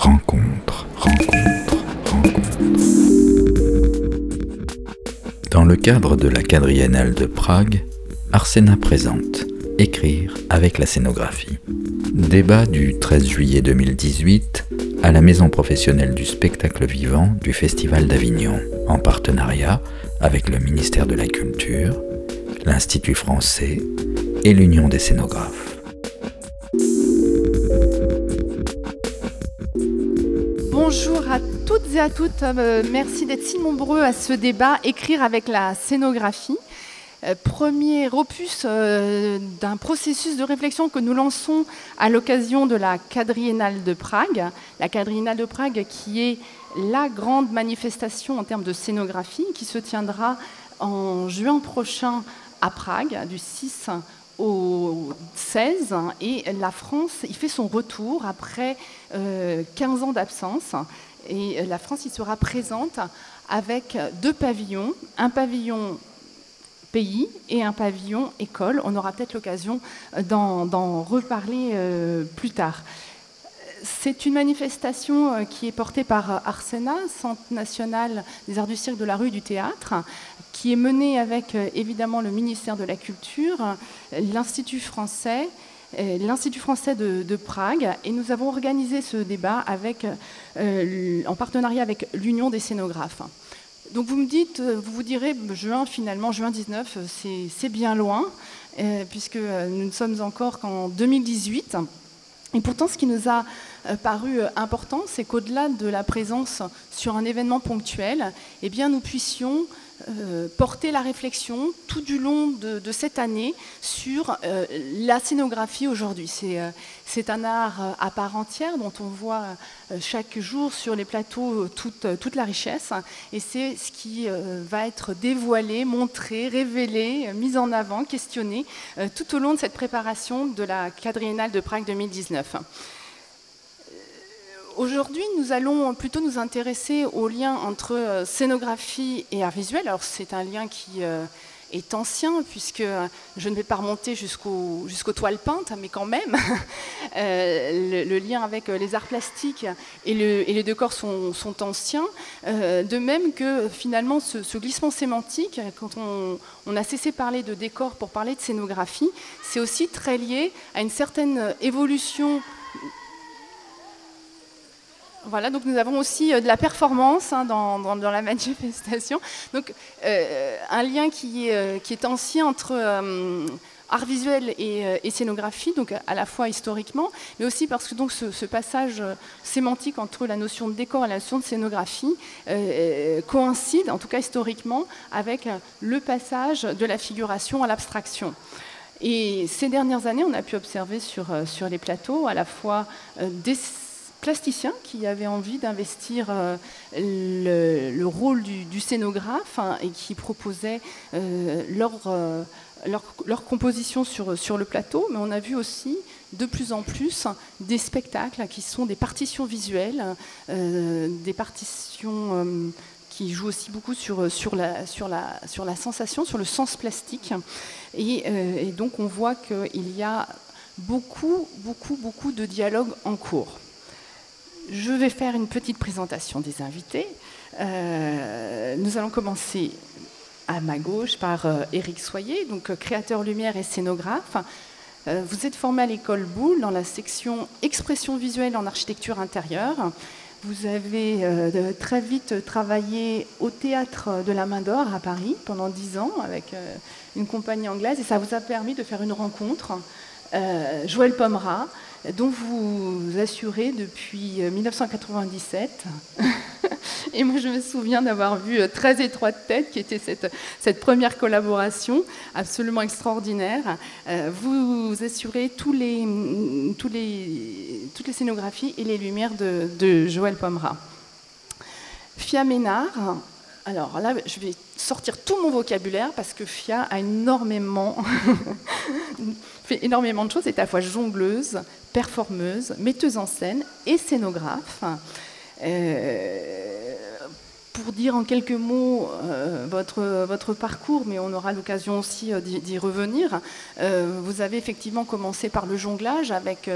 Rencontre, rencontre, rencontre. Dans le cadre de la quadriennale de Prague, Arsena présente Écrire avec la scénographie. Débat du 13 juillet 2018 à la Maison professionnelle du spectacle vivant du Festival d'Avignon, en partenariat avec le ministère de la Culture, l'Institut français et l'Union des scénographes. Bonjour à toutes et à toutes. Euh, merci d'être si nombreux à ce débat Écrire avec la scénographie. Euh, premier opus euh, d'un processus de réflexion que nous lançons à l'occasion de la quadriennale de Prague. La quadriennale de Prague qui est la grande manifestation en termes de scénographie qui se tiendra en juin prochain à Prague, du 6 au 16 et la France, il fait son retour après 15 euh, ans d'absence et la France y sera présente avec deux pavillons, un pavillon pays et un pavillon école. On aura peut-être l'occasion d'en reparler euh, plus tard. C'est une manifestation euh, qui est portée par Arsena, Centre national des arts du cirque de la rue du théâtre, qui est menée avec euh, évidemment le ministère de la Culture, l'Institut français, euh, l'Institut français de, Prague, et nous avons organisé ce débat avec, en partenariat avec l'Union des scénographes. Donc vous me dites, vous vous direz, juin finalement, juin 19, c'est bien loin, puisque nous ne sommes encore qu'en 2018. Et pourtant, ce qui nous a euh, paru euh, important, c'est qu'au-delà de la présence sur un événement ponctuel, eh bien, nous puissions euh, porter la réflexion tout du long de, cette année sur la scénographie aujourd'hui. C'est un art à part entière dont on voit chaque jour sur les plateaux toute, toute la richesse et c'est ce qui va être dévoilé, montré, révélé, mis en avant, questionné tout au long de cette préparation de la quadriennale de Prague 2019. Aujourd'hui, nous allons plutôt nous intéresser au lien entre euh, scénographie et art visuel. Alors, c'est un lien qui euh, est ancien, puisque je ne vais pas remonter jusqu'aux toiles peintes, mais quand même, euh, le, lien avec les arts plastiques et, les décors sont, anciens. de même que finalement, ce, glissement sémantique, quand on, on, a cessé de parler de décor pour parler de scénographie, c'est aussi très lié à une certaine évolution voilà, donc nous avons aussi euh, de la performance hein, dans, la manifestation. Donc euh, un lien qui est, euh, ancien entre art visuel et, scénographie, donc à la fois historiquement, mais aussi parce que donc ce, passage sémantique entre la notion de décor et la notion de scénographie coïncide, en tout cas historiquement, avec le passage de la figuration à l'abstraction. Et ces dernières années, on a pu observer sur, sur les plateaux à la fois des qui avaient envie d'investir euh, le, rôle du, scénographe hein, et qui proposaient euh, euh, leur, leur, composition sur, sur le plateau, mais on a vu aussi de plus en plus des spectacles qui sont des partitions visuelles, des partitions qui jouent aussi beaucoup sur, sur, la, sur, la, sur la sensation, sur le sens plastique. Et, et donc on voit qu'il y a beaucoup, beaucoup, beaucoup de dialogues en cours. Je vais faire une petite présentation des invités. Euh, nous allons commencer à ma gauche par euh, Éric Soyer, donc euh, créateur lumière et scénographe. vous êtes formé à l'école Boulle dans la section expression visuelle en architecture intérieure. Vous avez très vite travaillé au théâtre de la Main d'Or à Paris pendant dix ans avec une compagnie anglaise et ça vous a permis de faire une rencontre. Joël Pomera, dont vous assurez depuis 1997. Euh, et moi, je me souviens d'avoir vu euh, Très étroite tête, qui était cette, première collaboration absolument extraordinaire. Euh, vous assurez tous les, toutes les scénographies et les lumières de, Joël Pomera. Fia Ménard, alors là, je vais sortir tout mon vocabulaire parce que Fia a énormément, fait énormément de choses. Est à la fois jongleuse, performeuse, metteuse en scène et scénographe. Euh, pour dire en quelques mots euh, votre, parcours, mais on aura l'occasion aussi euh, d'y revenir, vous avez effectivement commencé par le jonglage avec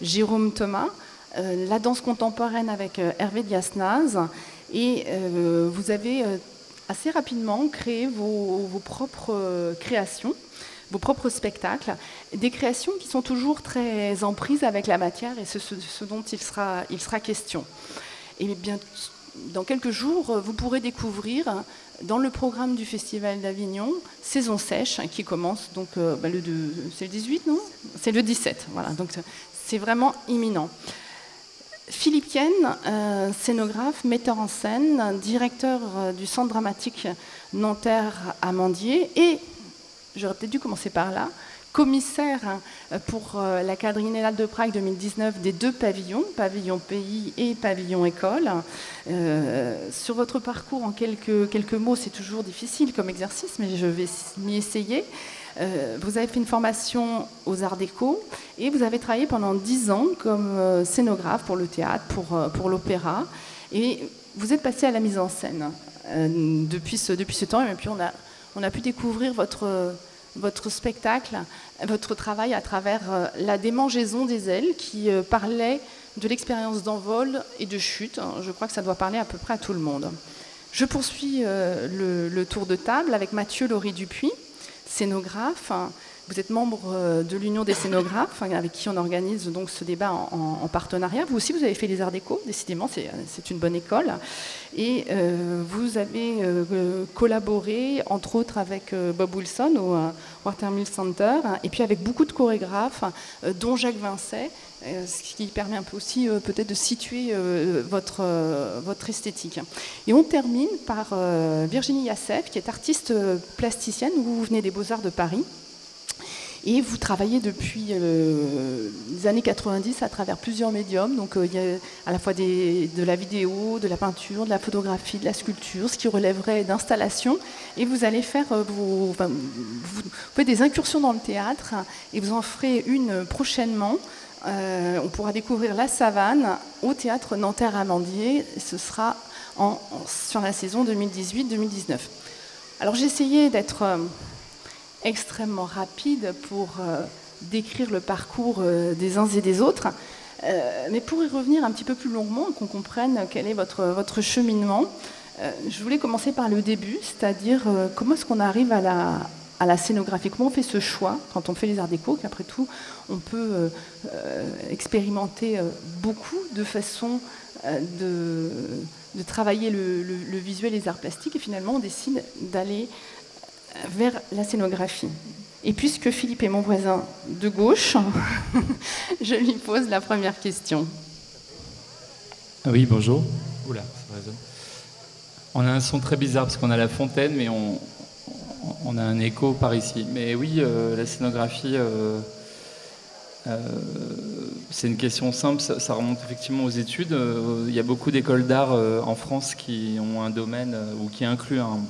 Jérôme Thomas, la danse contemporaine avec Hervé Diasnaz. Et vous avez assez rapidement créé vos, propres créations vos propres spectacles, des créations qui sont toujours très en prise avec la matière et ce, dont il sera, il sera question. Et bien, dans quelques jours, vous pourrez découvrir dans le programme du Festival d'Avignon, Saison sèche, qui commence donc euh, bah, le, c'est le 18, non? C'est le 17, voilà, donc c'est vraiment imminent. Philippe Yen, euh, scénographe, metteur en scène, directeur euh, du Centre dramatique Nanterre-Amandier et, j'aurais peut-être dû commencer par là, commissaire euh, pour euh, la quadriennale de Prague 2019 des deux pavillons, pavillon pays et pavillon école. Euh, sur votre parcours, en quelques, quelques mots, c'est toujours difficile comme exercice, mais je vais m'y essayer. vous avez fait une formation aux Arts Déco et vous avez travaillé pendant dix ans comme scénographe pour le théâtre, pour, pour l'opéra. Et vous êtes passé à la mise en scène depuis, ce, depuis ce temps, et puis on a, on a pu découvrir votre votre spectacle, votre travail à travers euh, la démangeaison des ailes qui euh, parlait de l'expérience d'envol et de chute. Je crois que ça doit parler à peu près à tout le monde. Je poursuis euh, le, tour de table avec Mathieu Laurie Dupuis, scénographe, vous êtes membre euh, de l'Union des scénographes, hein, avec qui on organise donc ce débat en, partenariat. Vous aussi, vous avez fait les arts déco, décidément, c'est euh, une bonne école. Et euh, vous avez collaboré, entre autres, avec Bob Wilson au Watermill Center, et puis avec beaucoup de chorégraphes, dont Jacques Vincet, ce qui permet un peu aussi peut-être de situer votre, votre esthétique. Et on termine par Virginie Yassef, qui est artiste plasticienne, vous venez des Beaux-Arts de Paris. Et vous travaillez depuis euh, les années 90 à travers plusieurs médiums. Donc euh, il y a à la fois de la vidéo, de la peinture, de la photographie, de la sculpture, ce qui relèverait d'installation. Et vous allez faire euh, vos, vous, faites des incursions dans le théâtre et vous en ferez une prochainement. on pourra découvrir La Savane au théâtre Nanterre-Amandier. Ce sera sur la saison 2018-2019. Alors j'ai essayé d'être extrêmement rapide pour euh, décrire le parcours euh, des uns et des autres. Euh, mais pour y revenir un petit peu plus longuement, qu'on comprenne quel est votre, votre cheminement, je voulais commencer par le début, c'est-à-dire comment est-ce qu'on arrive à la, à la scénographie? Comment on fait ce choix quand on fait les arts déco Qu'après tout, on peut expérimenter beaucoup de façons de, de, travailler le, le, le, visuel et les arts plastiques. Et finalement, on décide d'aller vers la scénographie. Et puisque Philippe est mon voisin de gauche, je lui pose la première question. Ah oui, bonjour. Oula, ça. On a un son très bizarre parce qu'on a la fontaine, mais on, a un écho par ici. Mais oui, euh, la scénographie, euh, euh, c'est une question simple, ça, remonte effectivement aux études. Il y a beaucoup d'écoles d'art en France qui ont un domaine ou qui incluent un,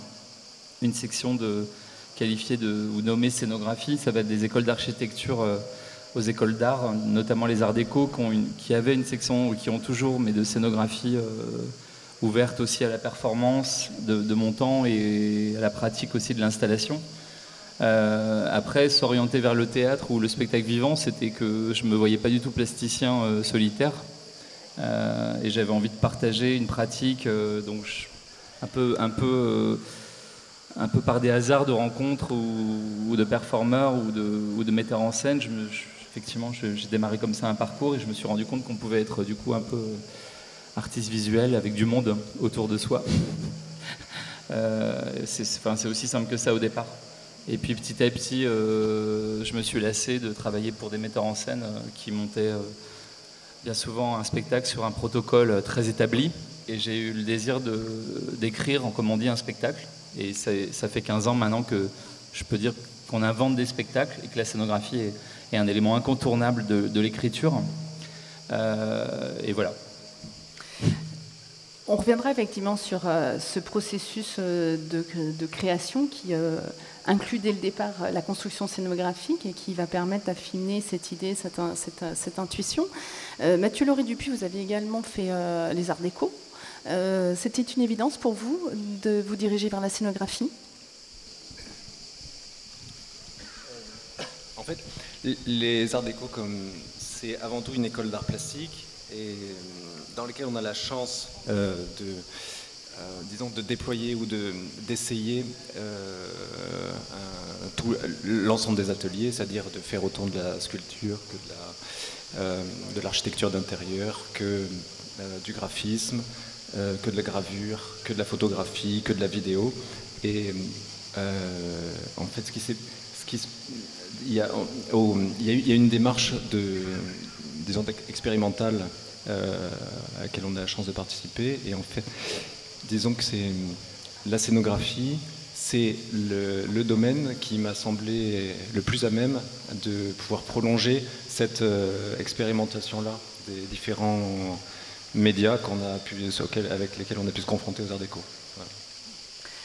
une section de, qualifiée de, ou nommée scénographie. Ça va être des écoles d'architecture euh, aux écoles d'art, notamment les arts déco, qui, avaient une section, ou qui ont toujours, mais de scénographie euh, ouverte aussi à la performance de, mon temps et à la pratique aussi de l'installation. Euh, après, s'orienter vers le théâtre ou le spectacle vivant, c'était que je me voyais pas du tout plasticien solitaire. et j'avais envie de partager une pratique, donc un peu, un peu un peu par des hasards de rencontres ou, de performeurs ou de, metteurs en scène, effectivement, j'ai démarré comme ça un parcours et je me suis rendu compte qu'on pouvait être du coup un peu artiste visuel avec du monde autour de soi. Euh, c'est aussi simple que ça au départ. Et puis petit à petit, euh, je me suis lassé de travailler pour des metteurs en scène euh, qui montaient bien souvent un spectacle sur un protocole très établi. Et j'ai eu le désir d'écrire, en dit, un spectacle et ça, fait 15 ans maintenant que je peux dire qu'on invente des spectacles et que la scénographie est, un élément incontournable de, l'écriture. Euh, et voilà. On reviendra effectivement sur euh, ce processus euh, de, création qui inclut dès le départ la construction scénographique et qui va permettre d'affiner cette idée, cette, intuition. Mathieu Laurie Dupuis, vous avez également fait les arts déco. Euh, c'était une évidence pour vous de vous diriger vers la scénographie En fait, les arts déco, comme c'est avant tout une école d'art plastique, et dans lesquels on a la chance de disons, de déployer ou d'essayer l'ensemble des ateliers, c'est-à-dire de faire autant de la sculpture que de la, euh, de l'architecture d'intérieur, que euh, du graphisme, euh, que de la gravure, que de la photographie, que de la vidéo. Et en fait, ce qui, ce qui il, y a, il, y a, une démarche de, disons, expérimentale à laquelle on a la chance de participer. Et en fait, disons que c'est la scénographie, c'est le, domaine qui m'a semblé le plus à même de pouvoir prolonger cette euh, expérimentation-là des différents médias qu'on a pu, avec lesquels on a pu se confronter aux arts déco.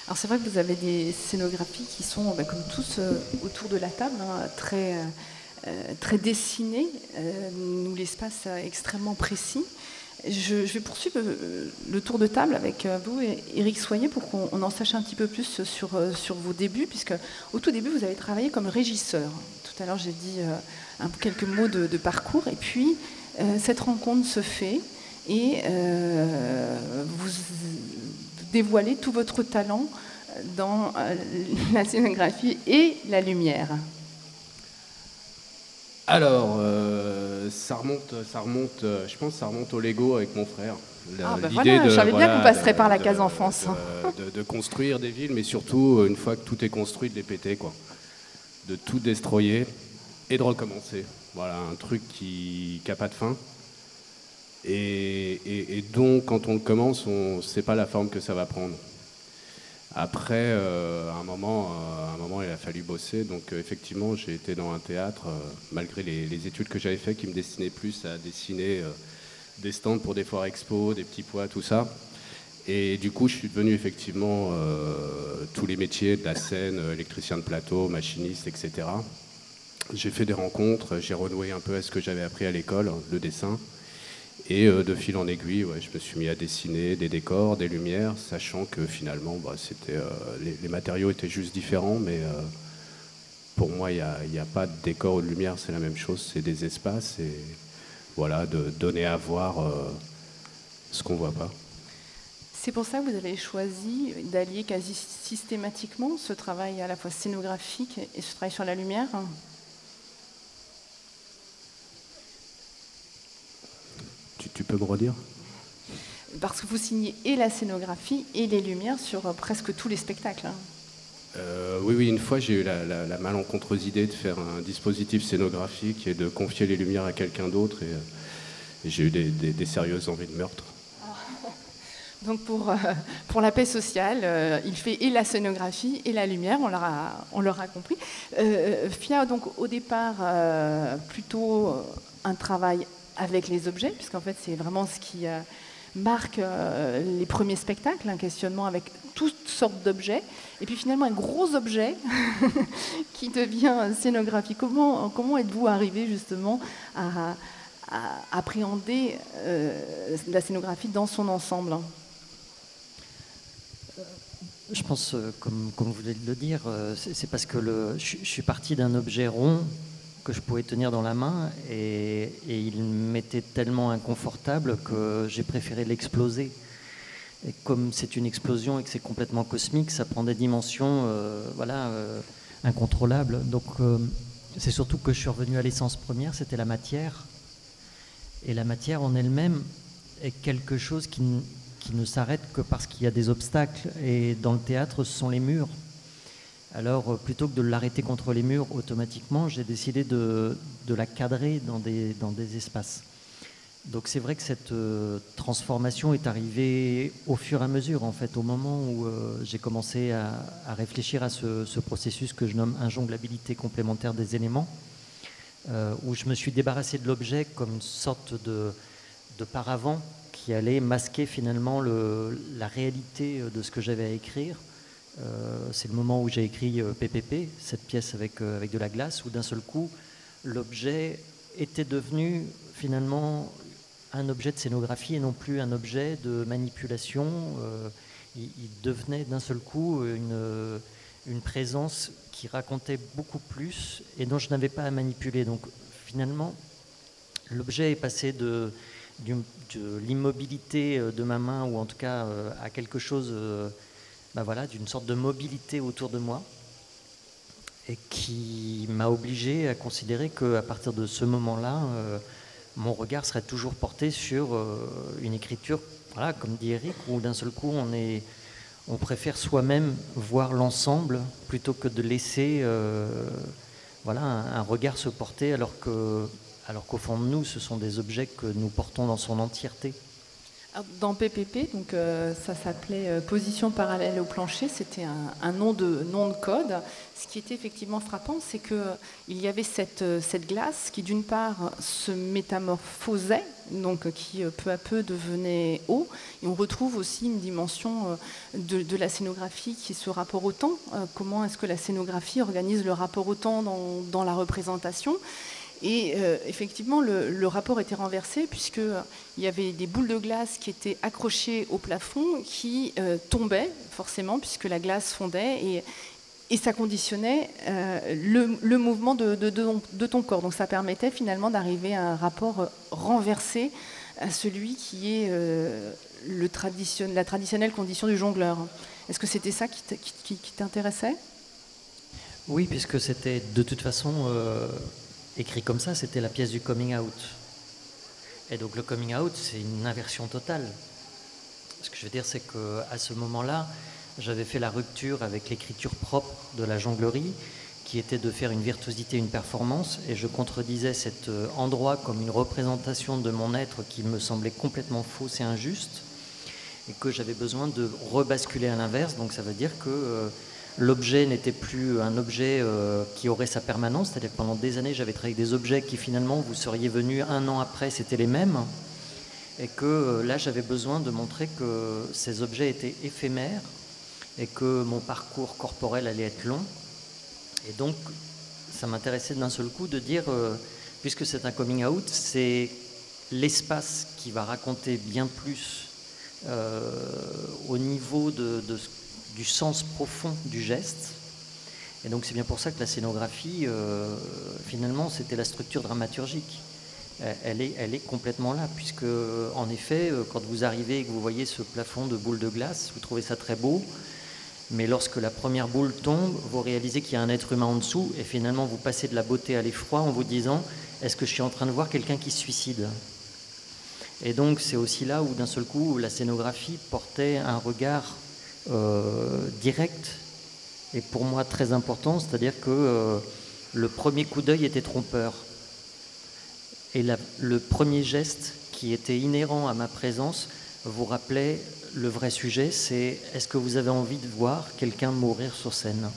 Alors c'est vrai que vous avez des scénographies qui sont, ben, comme tous euh, autour de la table, hein, très, euh, très dessinées, nous l'espace extrêmement précis. Je, vais poursuivre euh, le tour de table avec euh, vous et Eric Soignet pour qu'on en sache un petit peu plus sur, euh, sur vos débuts, puisque au tout début, vous avez travaillé comme régisseur. Tout à l'heure, j'ai dit quelques mots de, parcours, et puis cette rencontre se fait et vous dévoilez tout votre talent dans la scénographie et la lumière. Alors, euh, ça remonte, ça remonte, euh, je pense, que ça remonte au Lego avec mon frère. ah ben voilà, je savais bien que vous passerez par la case enfance. De, construire des villes, mais surtout une fois que tout est construit, de les péter, quoi. De tout destroyer et de recommencer. Voilà, un truc qui n'a pas de fin. Et, donc, quand on le commence, on ne sait pas la forme que ça va prendre. Après, euh, à, un moment, euh, un moment, il a fallu bosser. Donc, euh, effectivement, j'ai été dans un théâtre, malgré les, études que j'avais faites, qui me destinaient plus à dessiner des stands pour des foires expo, des petits poids, tout ça. Et du coup, je suis devenu effectivement tous les métiers de la scène, électricien de plateau, machiniste, etc. J'ai fait des rencontres, j'ai renoué un peu à ce que j'avais appris à l'école, le dessin. Et euh, de fil en aiguille, ouais, je me suis mis à dessiner des décors, des lumières, sachant que finalement, bah, c'était, euh, les, matériaux étaient juste différents, mais euh, pour moi, il n'y a, pas de décor ou de lumière, c'est la même chose, c'est des espaces, et voilà, de donner à voir ce qu'on ne voit pas. C'est pour ça que vous avez choisi d'allier quasi systématiquement ce travail à la fois scénographique et ce travail sur la lumière Tu, peux me redire Parce que vous signez et la scénographie et les lumières sur euh, presque tous les spectacles. Hein. Euh, oui, oui, une fois j'ai eu la, malencontreuse idée de faire un dispositif scénographique et de confier les lumières à quelqu'un d'autre et, euh, j'ai eu des, sérieuses envies de meurtre. Donc pour, pour la paix sociale, il fait et la scénographie et la lumière, on l'aura on l'aura compris. Fia, donc au départ, plutôt un travail avec les objets, puisqu'en fait c'est vraiment ce qui euh, marque euh, les premiers spectacles, un questionnement avec toutes sortes d'objets, et puis finalement un gros objet qui devient scénographie. Comment, êtes-vous arrivé justement à, appréhender euh, la scénographie dans son ensemble? Je pense, comme, comme vous de le dire, c'est parce que je, je suis parti d'un objet rond que je pouvais tenir dans la main et, il m'était tellement inconfortable que j'ai préféré l'exploser. Et comme c'est une explosion et que c'est complètement cosmique, ça prend des dimensions euh, voilà, euh, incontrôlables. Donc euh, c'est surtout que je suis revenu à l'essence première, c'était la matière. Et la matière en elle-même est quelque chose qui, qui ne s'arrête que parce qu'il y a des obstacles. Et dans le théâtre, ce sont les murs. Alors, euh, plutôt que de l'arrêter contre les murs automatiquement, j'ai décidé de, la cadrer dans des, espaces. Donc c'est vrai que cette euh, transformation est arrivée au fur et à mesure, en fait, au moment où euh, j'ai commencé à, réfléchir à ce, processus que je nomme injonglabilité complémentaire des éléments, où je me suis débarrassé de l'objet comme une sorte de, paravent qui allait masquer finalement la réalité de ce que j'avais à écrire c'est le moment où j'ai écrit PPP, euh, cette pièce avec, euh, avec de la glace, où d'un seul coup, l'objet était devenu finalement un objet de scénographie et non plus un objet de manipulation. il, devenait d'un seul coup une, une, présence qui racontait beaucoup plus et dont je n'avais pas à manipuler. Donc finalement, l'objet est passé de de l'immobilité de ma main, ou en tout cas à quelque chose bah voilà, d'une sorte de mobilité autour de moi, et qui m'a obligé à considérer qu'à partir de ce moment-là, mon regard serait toujours porté sur une écriture, comme dit Eric, où d'un seul coup on préfère soi-même voir l'ensemble plutôt que de laisser euh, voilà, un, regard se porter alors qu'au fond de nous, ce sont des objets que nous portons dans son entièreté. Dans PPP, donc euh, ça s'appelait euh, position parallèle au plancher, c'était un, nom, de, nom de code. Ce qui était effectivement frappant, c'est qu'il il y avait cette, cette glace qui d'une part se métamorphosait, donc qui peu à peu devenait eau, et on retrouve aussi une dimension de, de la scénographie qui est ce rapport au temps. Comment est-ce que la scénographie organise le rapport au temps dans, dans la représentation? Et euh, effectivement, le, rapport était renversé puisqu'il euh, y avait des boules de glace qui étaient accrochées au plafond qui euh, tombaient forcément puisque la glace fondait et, ça conditionnait le, mouvement de, ton corps. Donc ça permettait finalement d'arriver à un rapport renversé à celui qui est la traditionnelle condition du jongleur. Est-ce que c'était ça qui t'intéressait? Oui, puisque c'était de toute façon écrit comme ça, c'était la pièce du coming out. Et donc le coming out, c'est une inversion totale. Ce que je veux dire, c'est qu'à ce moment-là, j'avais fait la rupture avec l'écriture propre de la jonglerie, qui était de faire une virtuosité, une performance, et je contredisais cet euh, endroit comme une représentation de mon être qui me semblait complètement fausse et injuste, et que j'avais besoin de rebasculer à l'inverse. Donc ça veut dire que euh, l'objet n'était plus un objet euh, qui aurait sa permanence, c'est-à-dire que pendant des années j'avais travaillé avec des objets qui finalement vous seriez venus un an après, c'était les mêmes, et que euh, là j'avais besoin de montrer que ces objets étaient éphémères et que mon parcours corporel allait être long. Et donc ça m'intéressait d'un seul coup de dire, euh, puisque c'est un coming out, c'est l'espace qui va raconter bien plus au niveau de, de ce du sens profond du geste. Et donc c'est bien pour ça que la scénographie, euh, finalement, c'était la structure dramaturgique. Elle est, elle est complètement là, puisque en effet, euh, quand vous arrivez et que vous voyez ce plafond de boules de glace, vous trouvez ça très beau, mais lorsque la première boule tombe, vous réalisez qu'il y a un être humain en dessous, et finalement vous passez de la beauté à l'effroi en vous disant, est-ce que je suis en train de voir quelqu'un qui se suicide? Et donc c'est aussi là où d'un seul coup la scénographie portait un regard euh, direct et pour moi très important, c'est-à-dire que euh, le premier coup d'œil était trompeur. Et le premier geste qui était inhérent à ma présence vous rappelait le vrai sujet, c'est est-ce que vous avez envie de voir quelqu'un mourir sur scène?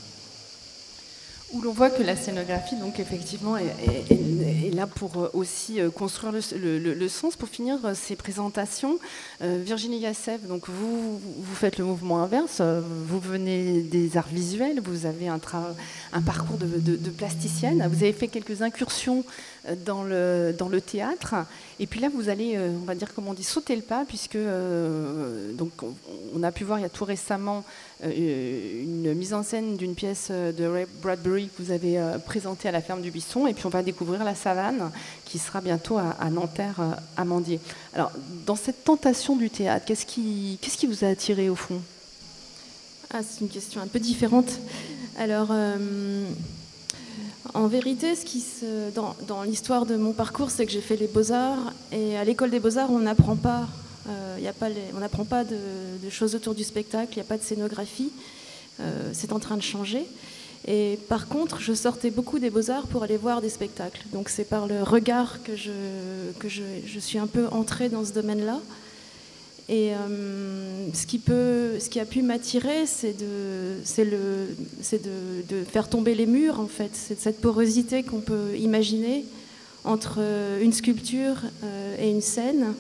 Où l'on voit que la scénographie, donc effectivement, est, là pour euh, aussi euh, construire le, sens. Pour finir euh, ces présentations, Virginie Yassev, donc vous, vous faites le mouvement inverse. Vous venez des arts visuels, vous avez un, un parcours de, de, plasticienne. Vous avez fait quelques incursions dans le, dans le théâtre. Et puis là, vous allez, on va dire, comme on dit, sauter le pas, puisque donc, on a pu voir il y a tout récemment une mise en scène d'une pièce de Ray Bradbury que vous avez euh, présenté à la ferme du Buisson. Et puis on va découvrir la savane qui sera bientôt à, Nanterre, euh, à Mandier. Alors, dans cette tentation du théâtre, qu'est-ce qui, qu'est-ce qui vous a attiré au fond? Ah, C'est une question un peu différente. Alors, euh, en vérité, ce qui se, dans, l'histoire de mon parcours, c'est que j'ai fait les beaux-arts. Et à l'école des beaux-arts, on n'apprend pas, y a pas on n'apprend pas de, choses autour du spectacle, il n'y a pas de scénographie. c'est en train de changer. Et par contre, je sortais beaucoup des beaux-arts pour aller voir des spectacles. Donc c'est par le regard que je, que je, je suis un peu entrée dans ce domaine-là. Et euh, ce, qui a pu m'attirer, c'est de, faire tomber les murs, en fait. C'est cette porosité qu'on peut imaginer entre une sculpture euh, et une scène,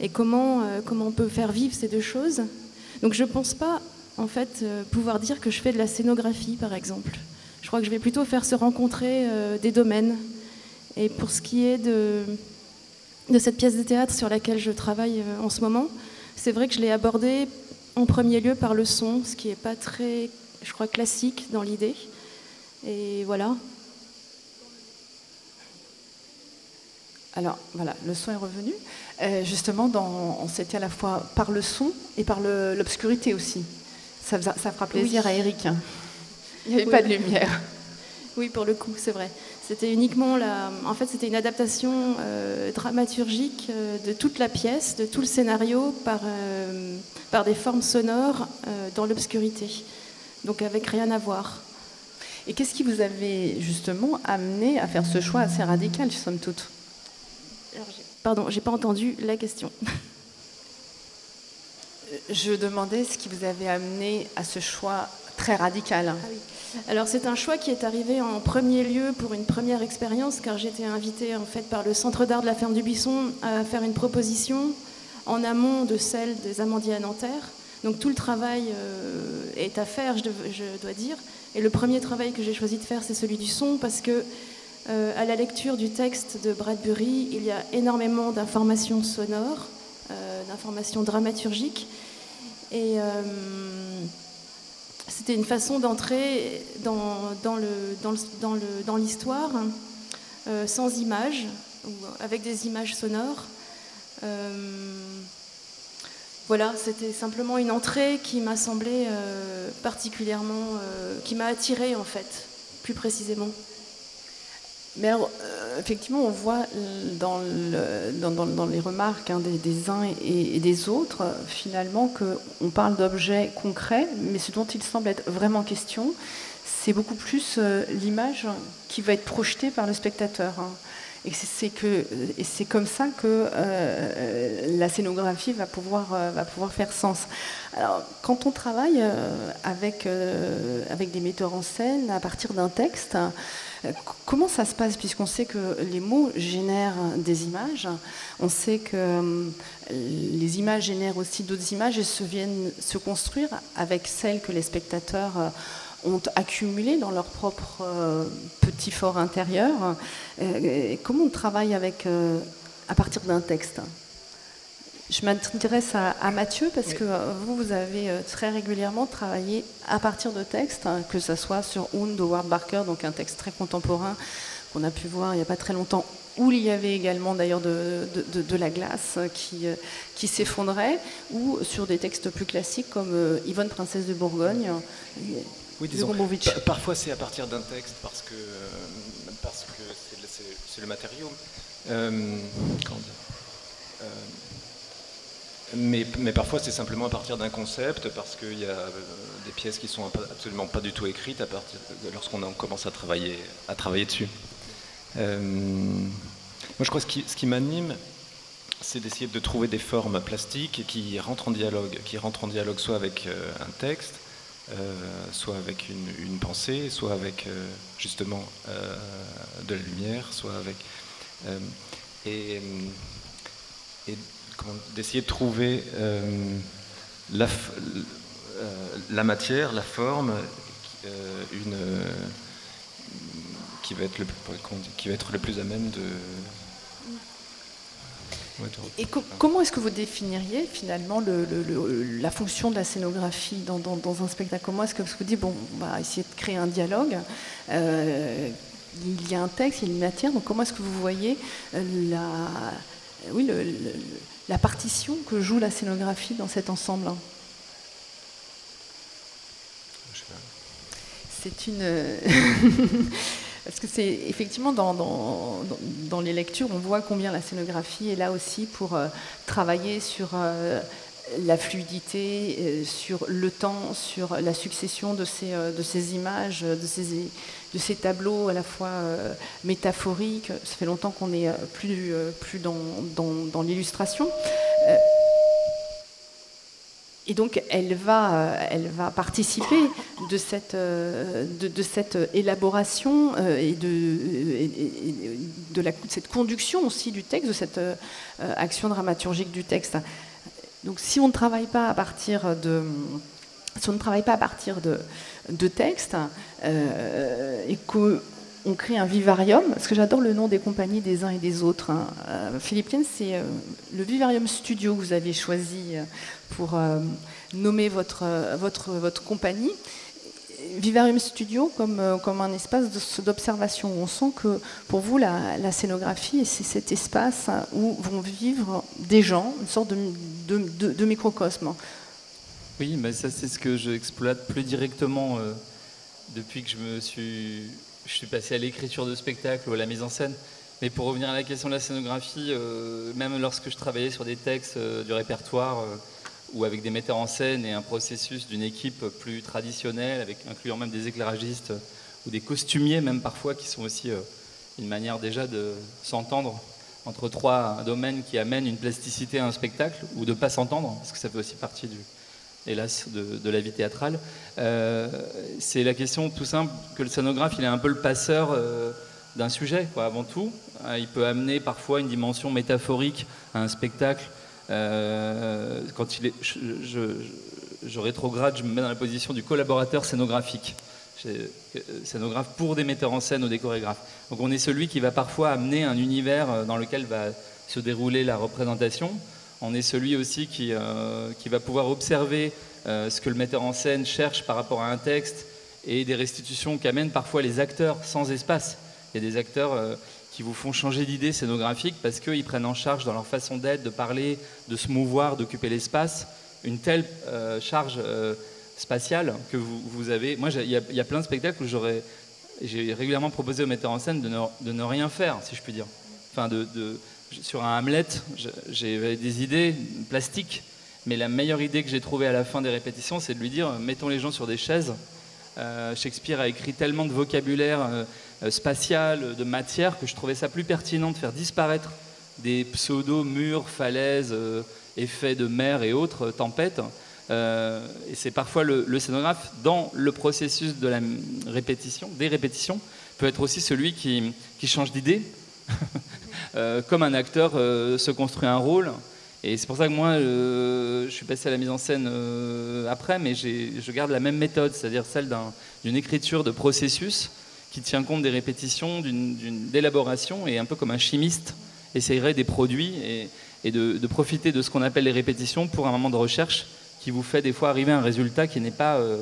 et comment, euh, on peut faire vivre ces deux choses. Donc je ne pense pas euh, pouvoir dire que je fais de la scénographie, par exemple. Je crois que je vais plutôt faire se rencontrer euh, des domaines. Et pour ce qui est de, de cette pièce de théâtre sur laquelle je travaille euh, en ce moment, c'est vrai que je l'ai abordée en premier lieu par le son, ce qui n'est pas très, je crois, classique dans l'idée. Et voilà, Alors voilà, le son est revenu. Euh, justement, dans, c'était à la fois par le son et par l'obscurité aussi. Ça, ça, fera plaisir à Eric. Il n'y avait pas de lumière. Oui, pour le coup, c'est vrai. C'était uniquement la. En fait, c'était une adaptation euh, dramaturgique euh, de toute la pièce, de tout le scénario, par, par des formes sonores dans l'obscurité. Donc avec rien à voir. Et qu'est-ce qui vous avait justement amené à faire ce choix assez radical, somme toute? Pardon, j'ai pas entendu la question. Je demandais ce qui vous avait amené à ce choix très radical. Ah Alors c'est un choix qui est arrivé en premier lieu pour une première expérience car j'étais invitée en fait par le Centre d'art de la ferme du Buisson à faire une proposition en amont de celle des Amandiers à Nanterre. Donc tout le travail euh, est à faire, je, dois dire. Et le premier travail que j'ai choisi de faire, c'est celui du son parce que euh, à la lecture du texte de Bradbury, il y a énormément d'informations sonores, euh, d'informations dramaturgiques. Et c'était une façon d'entrer dans, dans l'histoire sans images, ou avec des images sonores. voilà, c'était simplement une entrée qui m'a semblé particulièrement, qui m'a attirée en fait, plus précisément. Mais alors, euh, effectivement, on voit dans, les remarques hein, des, uns et, des autres, finalement, qu'on parle d'objets concrets, mais ce dont il semble être vraiment question, c'est beaucoup plus euh, l'image qui va être projetée par le spectateur. Hein. Et c'est comme ça que euh, la scénographie va pouvoir faire sens. Alors quand on travaille avec des metteurs en scène à partir d'un texte, Comment ça se passe puisqu'on sait que les mots génèrent des images, on sait que euh, les images génèrent aussi d'autres images et se viennent se construire avec celles que les spectateurs euh, ont accumulées dans leur propre euh, petit fort intérieur. comment on travaille avec, à partir d'un texte? Je m'intéresse à, Mathieu parce que euh, vous, vous avez euh, très régulièrement travaillé à partir de textes, hein, que ce soit sur Hound de Ward Barker, donc un texte très contemporain qu'on a pu voir il n'y a pas très longtemps, où il y avait également d'ailleurs de, la glace qui, euh, qui s'effondrait, ou sur des textes plus classiques comme Yvonne, princesse de Bourgogne. Oui, disons, parfois c'est à partir d'un texte parce que parce que c'est le matériau. Mais, parfois, c'est simplement à partir d'un concept, parce qu'il y a euh, des pièces qui sont absolument pas du tout écrites lorsqu'on commence à travailler, à travailler dessus. Euh, moi, je crois que ce qui, m'anime, c'est d'essayer de trouver des formes plastiques qui rentrent en dialogue, qui rentrent en dialogue soit avec euh, un texte, soit avec une, pensée, soit avec justement de la lumière, soit avec et d'essayer de trouver euh, la, euh, la, matière, la forme, euh, une, qui, va être le, qui va être le plus à même de, et comment est-ce que vous définiriez finalement le, la fonction de la scénographie dans, dans, un spectacle? Comment est-ce que vous dites, bon, on va essayer de créer un dialogue il y a un texte, il y a une matière, donc comment est-ce que vous voyez la, oui, le, la partition que joue la scénographie dans cet ensemble C'est une. Parce que c'est effectivement dans, les lectures, on voit combien la scénographie est là aussi pour euh, travailler sur euh, la fluidité, euh, sur le temps, sur la succession de ces, de ces images, de ces, de ces tableaux à la fois euh, métaphoriques. Ça fait longtemps qu'on n'est euh, plus, euh, plus dans, l'illustration. Et donc, elle va, participer de cette, élaboration et de, cette conduction aussi du texte, de cette action dramaturgique du texte. Donc, si on ne travaille pas à partir de, si on ne travaille pas à partir de, de textes euh, et qu'on crée un vivarium, parce que j'adore le nom des compagnies des uns et des autres. Hein. Euh, Philippe c'est euh, le Vivarium Studio que vous avez choisi pour nommer votre, votre, votre compagnie. Vivarium Studio comme, comme un espace d'observation. On sent que pour vous, la, scénographie, c'est cet espace où vont vivre des gens, une sorte de, de, microcosme. Oui, mais ça c'est ce que j'exploite plus directement depuis que je me suis, je suis passé à l'écriture de spectacle ou à la mise en scène. Mais pour revenir à la question de la scénographie, euh, même lorsque je travaillais sur des textes euh, du répertoire euh, ou avec des metteurs en scène et un processus d'une équipe plus traditionnelle, avec, incluant même des éclairagistes ou des costumiers même parfois, qui sont aussi une manière déjà de s'entendre entre trois domaines qui amènent une plasticité à un spectacle, ou de ne pas s'entendre, parce que ça fait aussi partie du, hélas, de, la vie théâtrale. c'est la question tout simple que le scénographe, il est un peu le passeur d'un sujet, quoi, avant tout. Euh, il peut amener parfois une dimension métaphorique à un spectacle. Euh, quand il est, je, rétrograde, je me mets dans la position du collaborateur scénographique. Euh, scénographe pour des metteurs en scène ou des chorégraphes. Donc on est celui qui va parfois amener un univers dans lequel va se dérouler la représentation. On est celui aussi qui, qui va pouvoir observer ce que le metteur en scène cherche par rapport à un texte et des restitutions qu'amènent parfois les acteurs sans espace. Il y a des acteurs euh, qui vous font changer d'idée scénographique parce qu'ils prennent en charge dans leur façon d'être, de parler, de se mouvoir, d'occuper l'espace, une telle euh, charge euh, spatiale que vous, avez. Moi, il y, a plein de spectacles où j'aurais, j'ai régulièrement proposé aux metteurs en scène de ne, rien faire, si je puis dire. Enfin, de, sur un Hamlet, j'ai des idées plastiques, mais la meilleure idée que j'ai trouvée à la fin des répétitions, c'est de lui dire mettons les gens sur des chaises. Shakespeare a écrit tellement de vocabulaire euh, spatiale, de matière, que je trouvais ça plus pertinent de faire disparaître des pseudo-murs, falaises, euh, effets de mer et autres, euh, tempêtes. et c'est parfois le, scénographe, dans le processus de la répétition, des répétitions, peut être aussi celui qui, change d'idée. comme un acteur se construit un rôle. Et c'est pour ça que moi, je suis passé à la mise en scène après, mais je garde la même méthode, c'est-à-dire celle d'une écriture de processus qui tient compte des répétitions, d'une élaboration, et un peu comme un chimiste essayerait des produits et, de, profiter de ce qu'on appelle les répétitions pour un moment de recherche qui vous fait des fois arriver à un résultat qui n'est pas euh,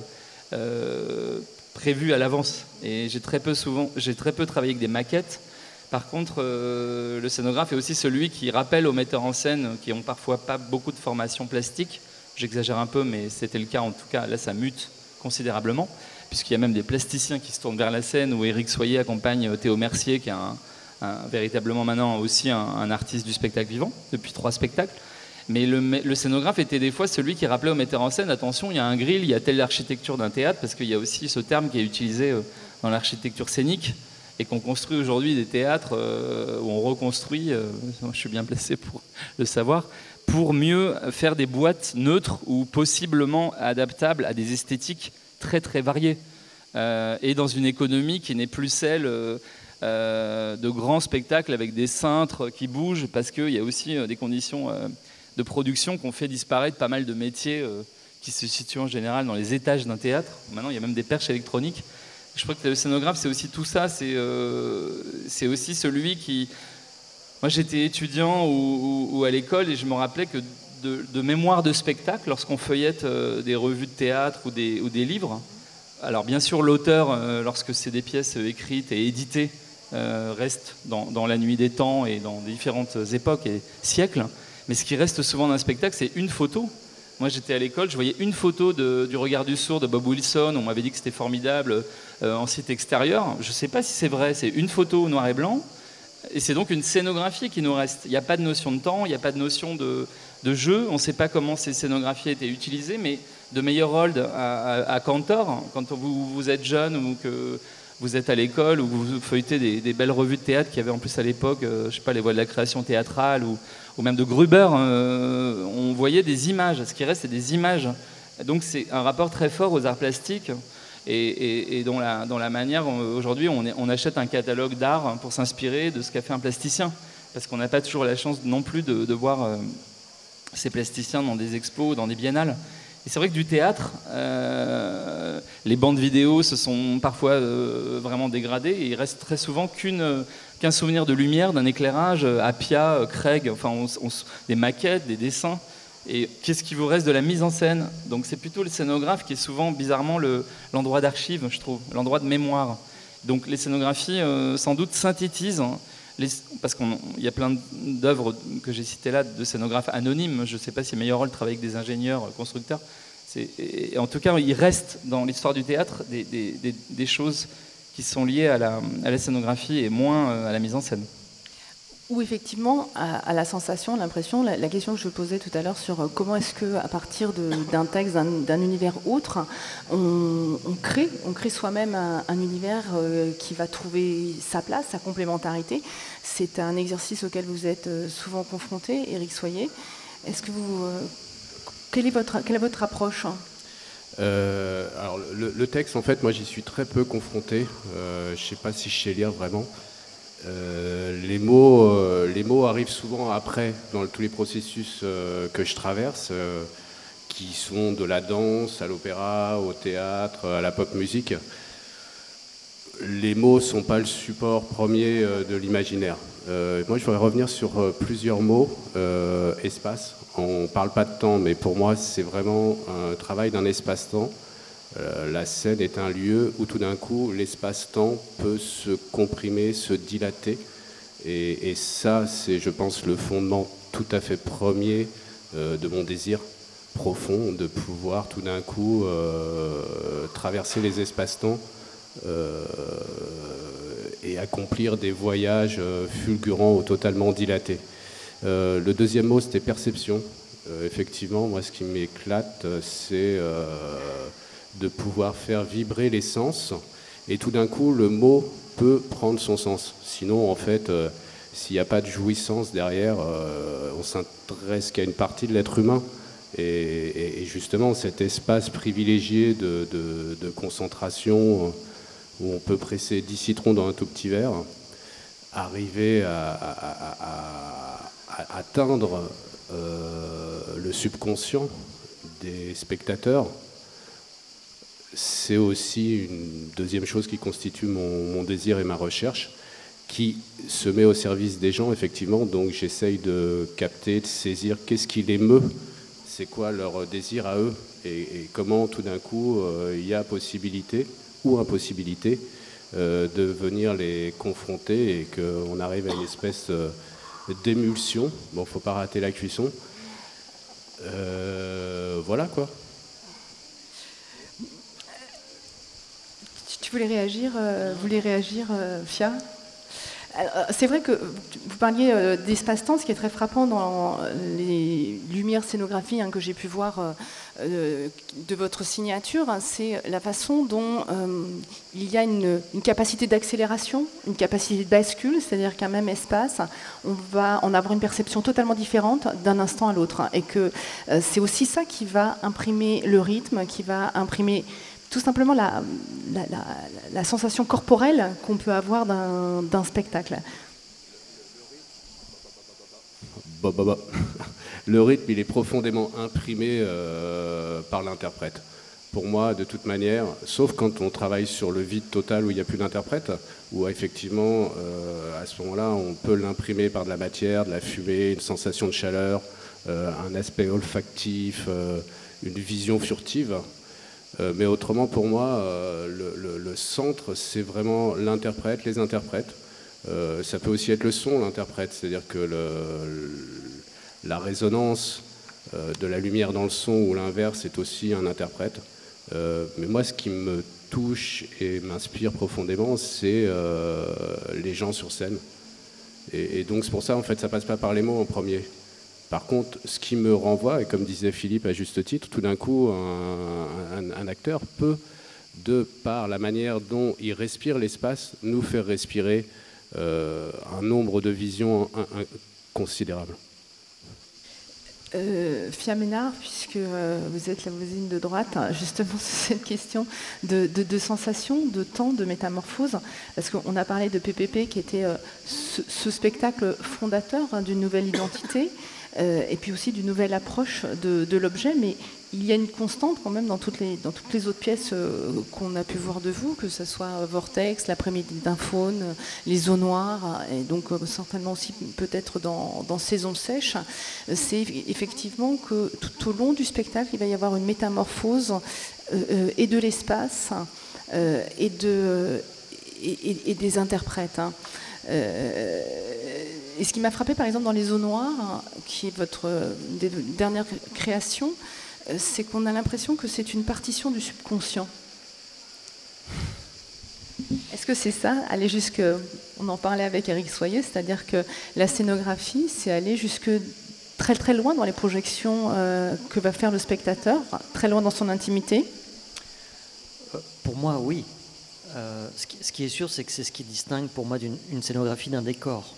euh, prévu à l'avance. Et j'ai très très peu travaillé avec des maquettes. Par contre, euh, le scénographe est aussi celui qui rappelle aux metteurs en scène qui ont parfois pas beaucoup de formation plastique. J'exagère un peu, mais c'était le cas en tout cas. Là, ça mute considérablement puisqu'il y a même des plasticiens qui se tournent vers la scène, où Éric Soyer accompagne euh, Théo Mercier, qui est véritablement maintenant aussi un, artiste du spectacle vivant, depuis trois spectacles. Mais le, scénographe était des fois celui qui rappelait au metteur en scène, attention, il y a un grill, il y a telle architecture d'un théâtre, parce qu'il y a aussi ce terme qui est utilisé euh, dans l'architecture scénique, et qu'on construit aujourd'hui des théâtres euh, où on reconstruit, je suis bien placé pour le savoir, pour mieux faire des boîtes neutres ou possiblement adaptables à des esthétiques très très varié euh, et dans une économie qui n'est plus celle euh, euh, de grands spectacles avec des cintres qui bougent, parce qu'il y a aussi des conditions de production qui ont fait disparaître pas mal de métiers qui se situent en général dans les étages d'un théâtre. Maintenant, il y a même des perches électroniques. Je crois que le scénographe, c'est aussi tout ça. C'est aussi celui qui. Moi, j'étais étudiant ou, à l'école et je me rappelais que de, mémoire de spectacle lorsqu'on feuillette euh, des revues de théâtre ou des, livres. Alors bien sûr, l'auteur, euh, lorsque c'est des pièces écrites et éditées, euh, reste dans, la nuit des temps et dans différentes époques et siècles. Mais ce qui reste souvent d'un spectacle, c'est une photo. Moi, j'étais à l'école, je voyais une photo du regard du sourd de Bob Wilson. On m'avait dit que c'était formidable en site extérieur. Je ne sais pas si c'est vrai. C'est une photo noir et blanc. Et c'est donc une scénographie qui nous reste. Il n'y a pas de notion de temps, il n'y a pas de notion de, de jeu. On ne sait pas comment ces scénographies étaient utilisées, mais de Meyerhold à, à, Cantor, quand vous, vous, êtes jeune ou que vous êtes à l'école ou vous feuilletez des, belles revues de théâtre qui avaient en plus à l'époque, euh, je sais pas, les voies de la création théâtrale ou, même de Gruber, euh, on voyait des images. Ce qui reste, c'est des images. Donc c'est un rapport très fort aux arts plastiques et, dans, la, manière, aujourd'hui, on, achète un catalogue d'art pour s'inspirer de ce qu'a fait un plasticien. Parce qu'on n'a pas toujours la chance non plus de, voir euh, ces plasticiens dans des expos, dans des biennales. Et c'est vrai que du théâtre, euh, les bandes vidéo se sont parfois euh, vraiment dégradées et il reste très souvent qu'un souvenir de lumière, d'un éclairage, Appia, Craig, enfin des maquettes, des dessins. Et qu'est-ce qui vous reste de la mise en scène? Donc c'est plutôt le scénographe qui est souvent bizarrement l'endroit d'archive, je trouve, l'endroit de mémoire. Donc les scénographies, euh, sans doute, synthétisent, parce qu'il y a plein d'œuvres que j'ai citées là de scénographes anonymes. Je ne sais pas si meilleur rôle travailler avec des ingénieurs euh, constructeurs. Et en tout cas, il reste dans l'histoire du théâtre des, choses qui sont liées à la, à la scénographie et moins euh, à la mise en scène. Ou effectivement, à, la sensation, l'impression, la, question que je posais tout à l'heure sur euh, comment est-ce que, à partir d'un texte, d'un univers autre, on, crée, on crée soi-même un, univers euh, qui va trouver sa place, sa complémentarité. C'est un exercice auquel vous êtes euh, souvent confronté, Éric Soyer. Est-ce que vous, quelle est votre, quelle est votre approche? Alors le, texte, en fait, moi j'y suis très peu confronté. je ne sais pas si je sais lire vraiment. Euh, les, mots, euh, les mots arrivent souvent après dans tous les processus euh, que je traverse, qui sont de la danse à l'opéra, au théâtre, à la pop musique. Les mots ne sont pas le support premier de l'imaginaire. moi, je voudrais revenir sur plusieurs mots. espace, on ne parle pas de temps, mais pour moi, c'est vraiment un travail d'un espace-temps euh, la scène est un lieu où tout d'un coup l'espace-temps peut se comprimer, se dilater. Et, ça, c'est, je pense, le fondement tout à fait premier euh, de mon désir profond de pouvoir tout d'un coup euh, traverser les espaces-temps et accomplir des voyages fulgurants ou totalement dilatés. le deuxième mot, c'était perception. effectivement, moi, ce qui m'éclate, c'est de pouvoir faire vibrer les sens. Et tout d'un coup, le mot peut prendre son sens. Sinon, en fait, euh, s'il n'y a pas de jouissance derrière, euh, on s'intéresse qu'à une partie de l'être humain. Et, justement, cet espace privilégié de, concentration où on peut presser 10 citrons dans un tout petit verre, arriver à, atteindre euh, le subconscient des spectateurs, c'est aussi une deuxième chose qui constitue mon, désir et ma recherche, qui se met au service des gens, effectivement. Donc j'essaye de capter, de saisir qu'est-ce qui les meut, c'est quoi leur désir à eux, et, comment tout d'un coup euh, il y a possibilité ou impossibilité euh, de venir les confronter et qu'on arrive à une espèce euh, d'émulsion. Bon, faut pas rater la cuisson. voilà quoi. Tu voulais réagir, euh, voulais réagir euh, Fia euh, c'est vrai que vous parliez d'espace-temps, ce qui est très frappant dans les lumières scénographiques hein, que j'ai pu voir de votre signature, hein, c'est la façon dont il y a une, capacité d'accélération, une capacité de bascule, c'est-à-dire qu'un même espace, on va en avoir une perception totalement différente d'un instant à l'autre. Et que c'est aussi ça qui va imprimer le rythme, qui va imprimer tout simplement la, sensation corporelle qu'on peut avoir d'un spectacle. Bah, bah, bah. Le rythme, il est profondément imprimé euh, par l'interprète. Pour moi, de toute manière, sauf quand on travaille sur le vide total où il n'y a plus d'interprète, où effectivement, euh, à ce moment-là, on peut l'imprimer par de la matière, de la fumée, une sensation de chaleur, euh, un aspect olfactif, une vision furtive. Euh, mais autrement, pour moi, euh, le, centre, c'est vraiment l'interprète, les interprètes. Euh, ça peut aussi être le son, l'interprète, c'est-à-dire que la résonance de la lumière dans le son ou l'inverse est aussi un interprète. mais moi, ce qui me touche et m'inspire profondément, c'est les gens sur scène. Et, et donc c'est pour ça, en fait, ça passe pas par les mots en premier. Par contre, ce qui me renvoie, et comme disait Philippe à juste titre, tout d'un coup, un, acteur peut, de par la manière dont il respire l'espace, nous faire respirer euh, un nombre de visions considérable. Euh, puisque euh, vous êtes la voisine de droite, hein, justement sur cette question de, de, sensation, de temps, de métamorphose, parce qu'on a parlé de PPP qui était ce, spectacle fondateur hein, d'une nouvelle identité. Et puis aussi d'une nouvelle approche de, l'objet. Mais il y a une constante quand même dans toutes les, autres pièces qu'on a pu voir de vous, que ce soit Vortex, l'après-midi d'un faune, les zones noires, et donc certainement aussi peut-être dans, Saison sèche. C'est effectivement que tout au long du spectacle, il va y avoir une métamorphose et de l'espace et, des interprètes. Hein. Euh, et ce qui m'a frappé, par exemple, dans Les Eaux Noires, qui est votre dernière création, euh, c'est qu'on a l'impression que c'est une partition du subconscient. Est-ce que c'est ça, aller jusque. On en parlait avec Eric Soyer, c'est-à-dire que la scénographie, c'est aller jusque très très loin dans les projections euh, que va faire le spectateur, très loin dans son intimité? Pour moi, oui. Euh, ce, qui, est sûr, c'est que c'est ce qui distingue pour moi d'une scénographie d'un décor.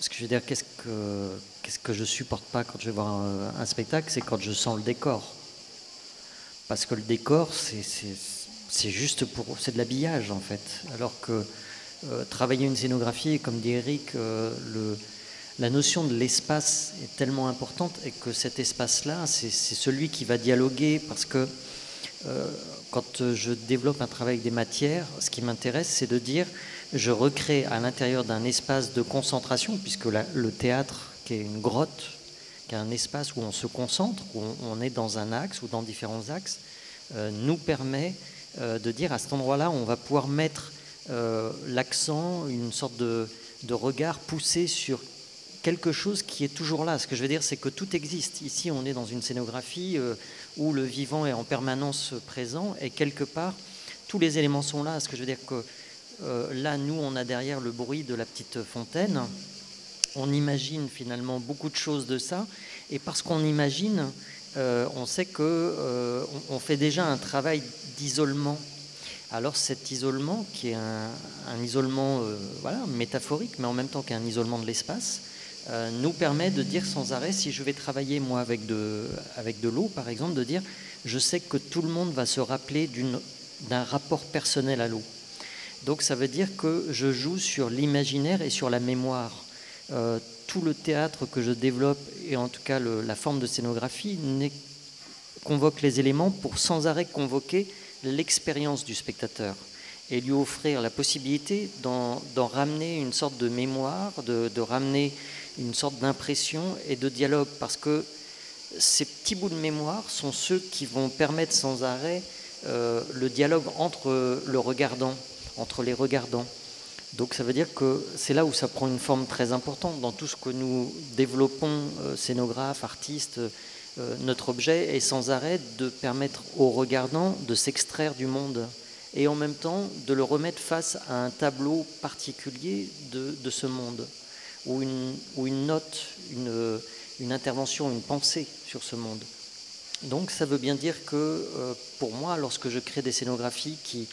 Ce que je veux dire, qu'est-ce que, qu'est-ce que je supporte pas quand je vais voir un, spectacle, c'est quand je sens le décor. Parce que le décor, c'est, juste pour. C'est de l'habillage, en fait. Alors que euh, travailler une scénographie, comme dit Eric, euh, la notion de l'espace est tellement importante et que cet espace-là, c'est celui qui va dialoguer parce que quand je développe un travail avec des matières, ce qui m'intéresse, c'est de dire, je recrée à l'intérieur d'un espace de concentration, puisque le théâtre, qui est une grotte, qui est un espace où on se concentre, où on, est dans un axe ou dans différents axes, euh, nous permet euh, de dire à cet endroit-là, on va pouvoir mettre euh, l'accent, une sorte de, regard poussé sur quelque chose qui est toujours là. Ce que je veux dire, c'est que tout existe. Ici, on est dans une scénographie euh, où le vivant est en permanence présent et quelque part, tous les éléments sont là. Ce que je veux dire que euh, là, nous, on a derrière le bruit de la petite fontaine. On imagine finalement beaucoup de choses de ça. Et parce qu'on imagine, euh, on sait que on, fait déjà un travail d'isolement. Alors cet isolement, qui est un, un isolement voilà, métaphorique, mais en même temps qu'un isolement de l'espace, euh, nous permet de dire sans arrêt, si je vais travailler moi avec de, avec de l'eau par exemple, de dire je sais que tout le monde va se rappeler d'un rapport personnel à l'eau. Donc ça veut dire que je joue sur l'imaginaire et sur la mémoire. Euh, tout le théâtre que je développe, et en tout cas la forme de scénographie, convoque les éléments pour sans arrêt convoquer l'expérience du spectateur et lui offrir la possibilité d'en ramener une sorte de mémoire, de, de ramener une sorte d'impression et de dialogue, parce que ces petits bouts de mémoire sont ceux qui vont permettre sans arrêt euh, le dialogue entre le regardant, entre les regardants. Donc ça veut dire que c'est là où ça prend une forme très importante dans tout ce que nous développons, euh, scénographes, artistes. Euh, notre objet est sans arrêt de permettre aux regardants de s'extraire du monde et en même temps de le remettre face à un tableau particulier de, de ce monde ou une, ou une note, une, intervention, une pensée sur ce monde. Donc ça veut bien dire que euh, pour moi, lorsque je crée des scénographies qui,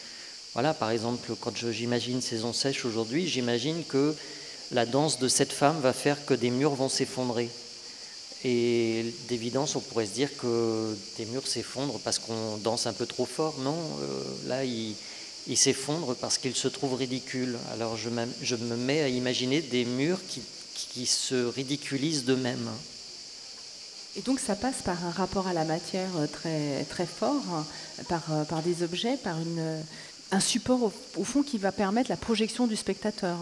voilà, par exemple, quand j'imagine Saison sèche aujourd'hui, j'imagine que la danse de cette femme va faire que des murs vont s'effondrer. Et d'évidence, on pourrait se dire que des murs s'effondrent parce qu'on danse un peu trop fort. Non, euh, là, il, il s'effondre parce qu'il se trouve ridicule. Alors je, me mets à imaginer des murs qui, se ridiculisent d'eux-mêmes. Et donc ça passe par un rapport à la matière euh, très, très fort, hein, par, euh, par des objets, par une, un support au, fond qui va permettre la projection du spectateur.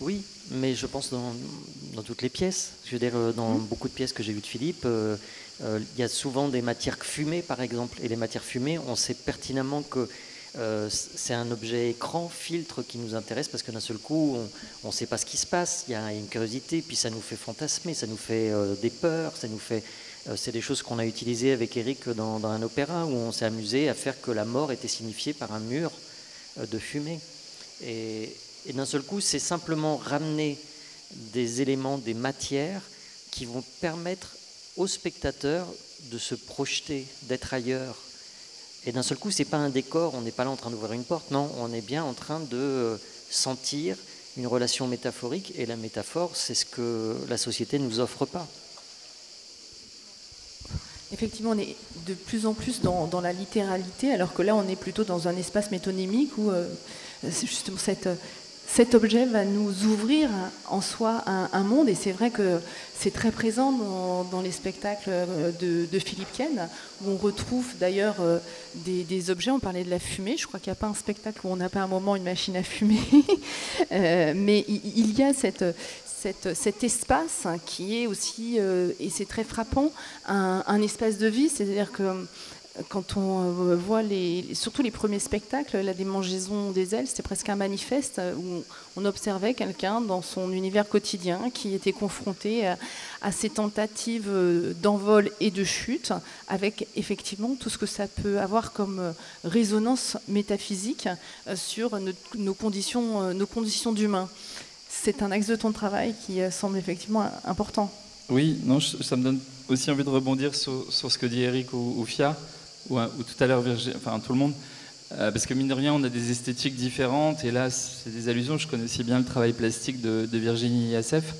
Oui, mais je pense dans, dans toutes les pièces. Je veux dire, euh, dans mmh. beaucoup de pièces que j'ai vues de Philippe, il y a souvent des matières fumées, par exemple. Et les matières fumées, on sait pertinemment que euh, c'est un objet écran, filtre qui nous intéresse parce que d'un seul coup, on ne sait pas ce qui se passe, il y a une curiosité, puis ça nous fait fantasmer, ça nous fait euh, des peurs, ça nous fait. Euh, c'est des choses qu'on a utilisées avec Eric dans, un opéra où on s'est amusé à faire que la mort était signifiée par un mur de fumée. Et, et d'un seul coup, c'est simplement ramener des éléments, des matières qui vont permettre au spectateur de se projeter, d'être ailleurs, et d'un seul coup, c'est pas un décor, on n'est pas là en train d'ouvrir une porte, non, on est bien en train de euh, sentir une relation métaphorique, et la métaphore, c'est ce que la société ne nous offre pas. Effectivement, on est de plus en plus dans, la littéralité, alors que là, on est plutôt dans un espace métonymique où euh, justement cette, cet objet va nous ouvrir en soi un, monde, et c'est vrai que c'est très présent dans, les spectacles de, Philippe Ken, où on retrouve d'ailleurs euh, des, objets, on parlait de la fumée, je crois qu'il n'y a pas un spectacle où on n'a pas un moment une machine à fumer, euh, mais il y a cet espace qui est aussi, euh, et c'est très frappant, un, espace de vie, c'est-à-dire que quand on euh, voit surtout les premiers spectacles, la démangeaison des ailes, c'était presque un manifeste où on observait quelqu'un dans son univers quotidien qui était confronté à, ces tentatives d'envol et de chute, avec effectivement tout ce que ça peut avoir comme résonance métaphysique euh, sur nos conditions, euh, nos conditions d'humains. C'est un axe de ton travail qui semble effectivement important. Oui, non, ça me donne aussi envie de rebondir sur, ce que dit Eric ou Fia ou, tout à l'heure enfin tout le monde, euh, parce que mine de rien, on a des esthétiques différentes, et là, c'est des allusions, je connaissais bien le travail plastique de, Virginie Yassef.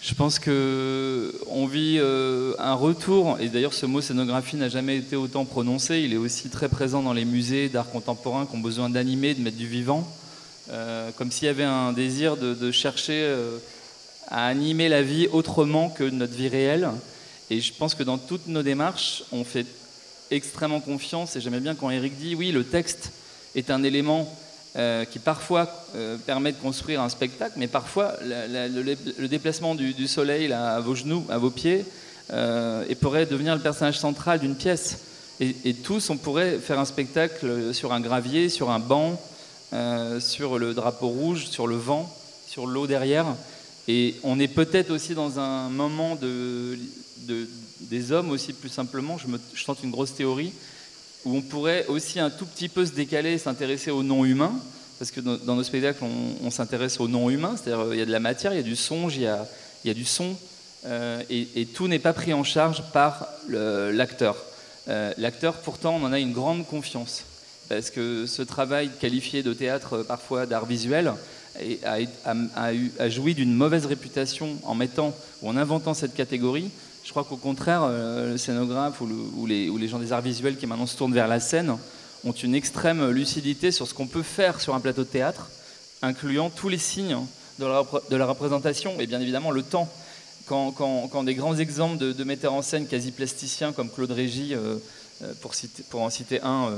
Je pense qu'on vit euh, un retour, et d'ailleurs ce mot scénographie n'a jamais été autant prononcé, il est aussi très présent dans les musées d'art contemporain qui ont besoin d'animer, de mettre du vivant, euh, comme s'il y avait un désir de chercher à animer la vie autrement que notre vie réelle. Et je pense que dans toutes nos démarches, on fait extrêmement confiance et j'aimais bien quand Eric dit oui, le texte est un élément euh, qui parfois euh, permet de construire un spectacle, mais parfois le, déplacement du, soleil à vos genoux, à vos pieds, euh, et pourrait devenir le personnage central d'une pièce. Et, tous, on pourrait faire un spectacle sur un gravier, sur un banc, sur le drapeau rouge, sur le vent, sur l'eau derrière. Et on est peut-être aussi dans un moment de, des hommes aussi plus simplement, je, me, je tente une grosse théorie, où on pourrait aussi un tout petit peu se décaler, s'intéresser au non-humain, parce que dans, nos spectacles, on, s'intéresse au non-humain, c'est-à-dire il y a de la matière, il y a du songe, il y a, il y a du son, euh, et, tout n'est pas pris en charge par l'acteur. Euh, l'acteur, pourtant, on en a une grande confiance, parce que ce travail qualifié de théâtre, parfois d'art visuel, a, a joui d'une mauvaise réputation en mettant ou en inventant cette catégorie, je crois qu'au contraire, euh, le scénographe ou, les, gens des arts visuels qui maintenant se tournent vers la scène ont une extrême lucidité sur ce qu'on peut faire sur un plateau de théâtre, incluant tous les signes de la, représentation et bien évidemment le temps. Quand, des grands exemples de, metteurs en scène quasi plasticiens comme Claude Régis, euh, euh, pour, en citer un,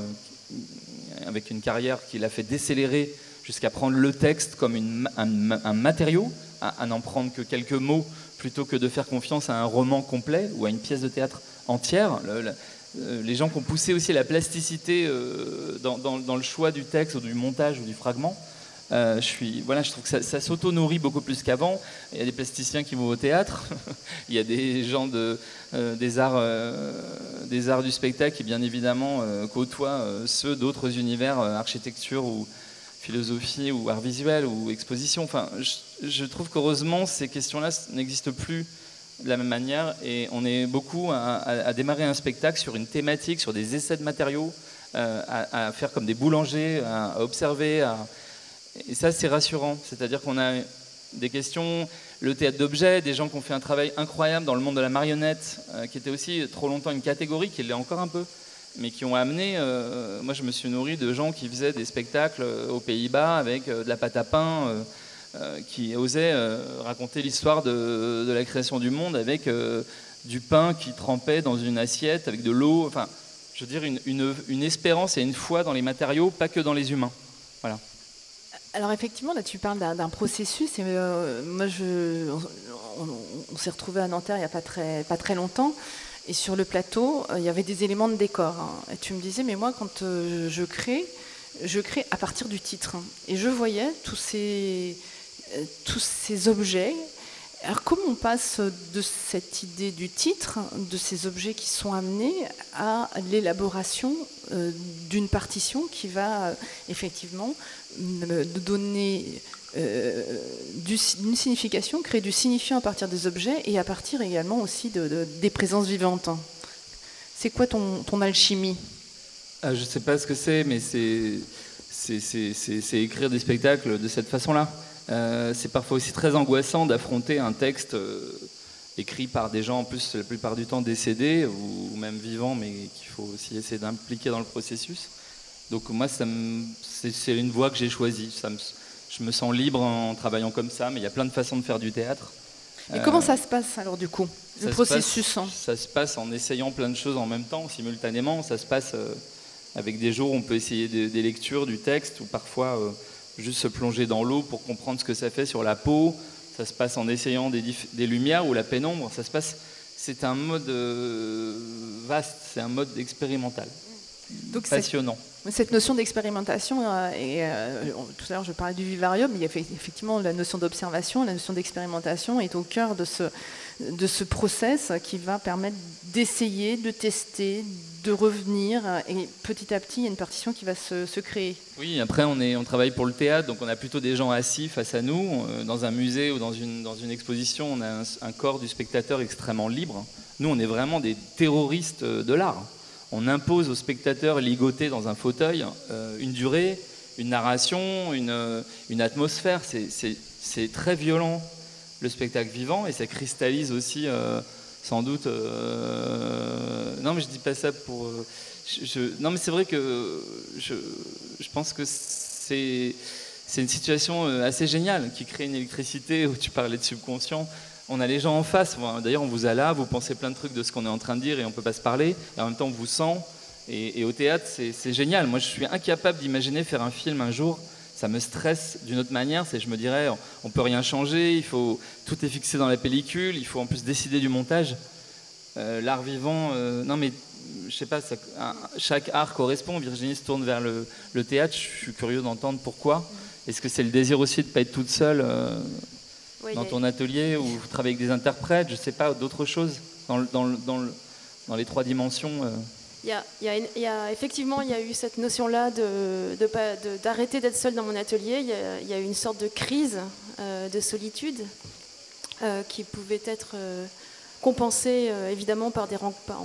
avec une carrière qui l'a fait décélérer jusqu'à prendre le texte comme un, matériau, à n'en prendre que quelques mots plutôt que de faire confiance à un roman complet ou à une pièce de théâtre entière. Euh, les gens qui ont poussé aussi la plasticité euh, dans, le choix du texte ou du montage ou du fragment. Euh, je, suis, voilà, je trouve que ça, s'auto-nourrit beaucoup plus qu'avant. Il y a des plasticiens qui vont au théâtre, il y a des gens de, des, arts, des arts du spectacle qui, bien évidemment, côtoient ceux d'autres univers, architecture ou, philosophie ou art visuel ou exposition. Enfin, trouve qu'heureusement, ces questions-là n'existent plus de la même manière et on est beaucoup à, démarrer un spectacle sur une thématique, sur des essais de matériaux, euh, à, faire comme des boulangers, à, observer. Et ça, c'est rassurant. C'est-à-dire qu'on a des questions, le théâtre d'objets, des gens qui ont fait un travail incroyable dans le monde de la marionnette, euh, qui était aussi trop longtemps une catégorie, qui l'est encore un peu mais qui ont amené. Euh, moi, je me suis nourri de gens qui faisaient des spectacles aux Pays-Bas avec de la pâte à pain, qui osaient raconter l'histoire de, la création du monde avec du pain qui trempait dans une assiette avec de l'eau. Enfin, je veux dire, une, espérance et une foi dans les matériaux, pas que dans les humains. Voilà. Alors effectivement, là tu parles d'un processus. Et, moi, on, s'est retrouvé à Nanterre il n'y a pas très, longtemps. Et sur le plateau, euh, il y avait des éléments de décor. Hein. Et tu me disais, mais moi, quand euh, je crée, je crée à partir du titre. Hein. Et je voyais tous ces, euh, tous ces objets. Alors comment on passe de cette idée du titre, de ces objets qui sont amenés, à l'élaboration d'une partition qui va effectivement donner euh, d'une signification, créer du signifiant à partir des objets et à partir également aussi de, des présences vivantes. C'est quoi ton, ton alchimie? Ah, Je ne sais pas ce que c'est, mais c'est écrire des spectacles de cette façon-là. Euh, c'est parfois aussi très angoissant d'affronter un texte euh, écrit par des gens, en plus la plupart du temps décédés ou, même vivants, mais qu'il faut aussi essayer d'impliquer dans le processus. Donc moi, c'est une voie que j'ai choisie. Ça me, je me sens libre en travaillant comme ça, mais il y a plein de façons de faire du théâtre. Et comment ça se passe alors du coup, le processus hein Ça se passe en essayant plein de choses en même temps, simultanément. Ça se passe avec des jours où on peut essayer des, lectures, du texte, ou parfois juste se plonger dans l'eau pour comprendre ce que ça fait sur la peau. Ça se passe en essayant des, lumières ou la pénombre. Ça se passe. C'est un mode euh, vaste, c'est un mode expérimental. Donc passionnant. Cette notion d'expérimentation, euh, et euh, tout à l'heure je parlais du vivarium, il y a effectivement la notion d'observation, la notion d'expérimentation est au cœur de ce, de ce process qui va permettre d'essayer, de tester, de revenir. Et petit à petit, il y a une partition qui va se, créer. Oui, après, on, est, on travaille pour le théâtre, donc on a plutôt des gens assis face à nous. Euh, dans un musée ou dans une, dans une exposition, on a un, corps du spectateur extrêmement libre. Nous, on est vraiment des terroristes de l'art. On impose au spectateur ligoté dans un fauteuil euh, une durée, une narration, une, une atmosphère. C'est très violent le spectacle vivant et ça cristallise aussi sans doute. Euh, non, mais je dis pas ça pour. Euh, je, non, mais c'est vrai que je, pense que c'est c'est une situation euh, assez géniale qui crée une électricité où tu parlais de subconscient. On a les gens en face. D'ailleurs, on vous a là, vous pensez plein de trucs de ce qu'on est en train de dire et on peut pas se parler. Et en même temps, on vous sent. Et, au théâtre, c'est génial. Moi, je suis incapable d'imaginer faire un film un jour ça me stresse d'une autre manière. C'est je me dirais, on peut rien changer, il faut tout est fixé dans la pellicule, il faut en plus décider du montage. Euh, l'art vivant, euh, non mais je sais pas, chaque art correspond. Virginie se tourne vers le, théâtre. Je suis curieux d'entendre pourquoi. Est-ce que c'est le désir aussi de ne pas être toute seule euh, dans ton atelier ou travailler avec des interprètes Je sais pas, d'autres choses dans, dans, dans, dans, les trois dimensions il y, a, effectivement, il y a eu cette notion-là d'arrêter d'être seule dans mon atelier. Il y, a, eu une sorte de crise euh, de solitude euh, qui pouvait être euh, compensée évidemment par des rencontres.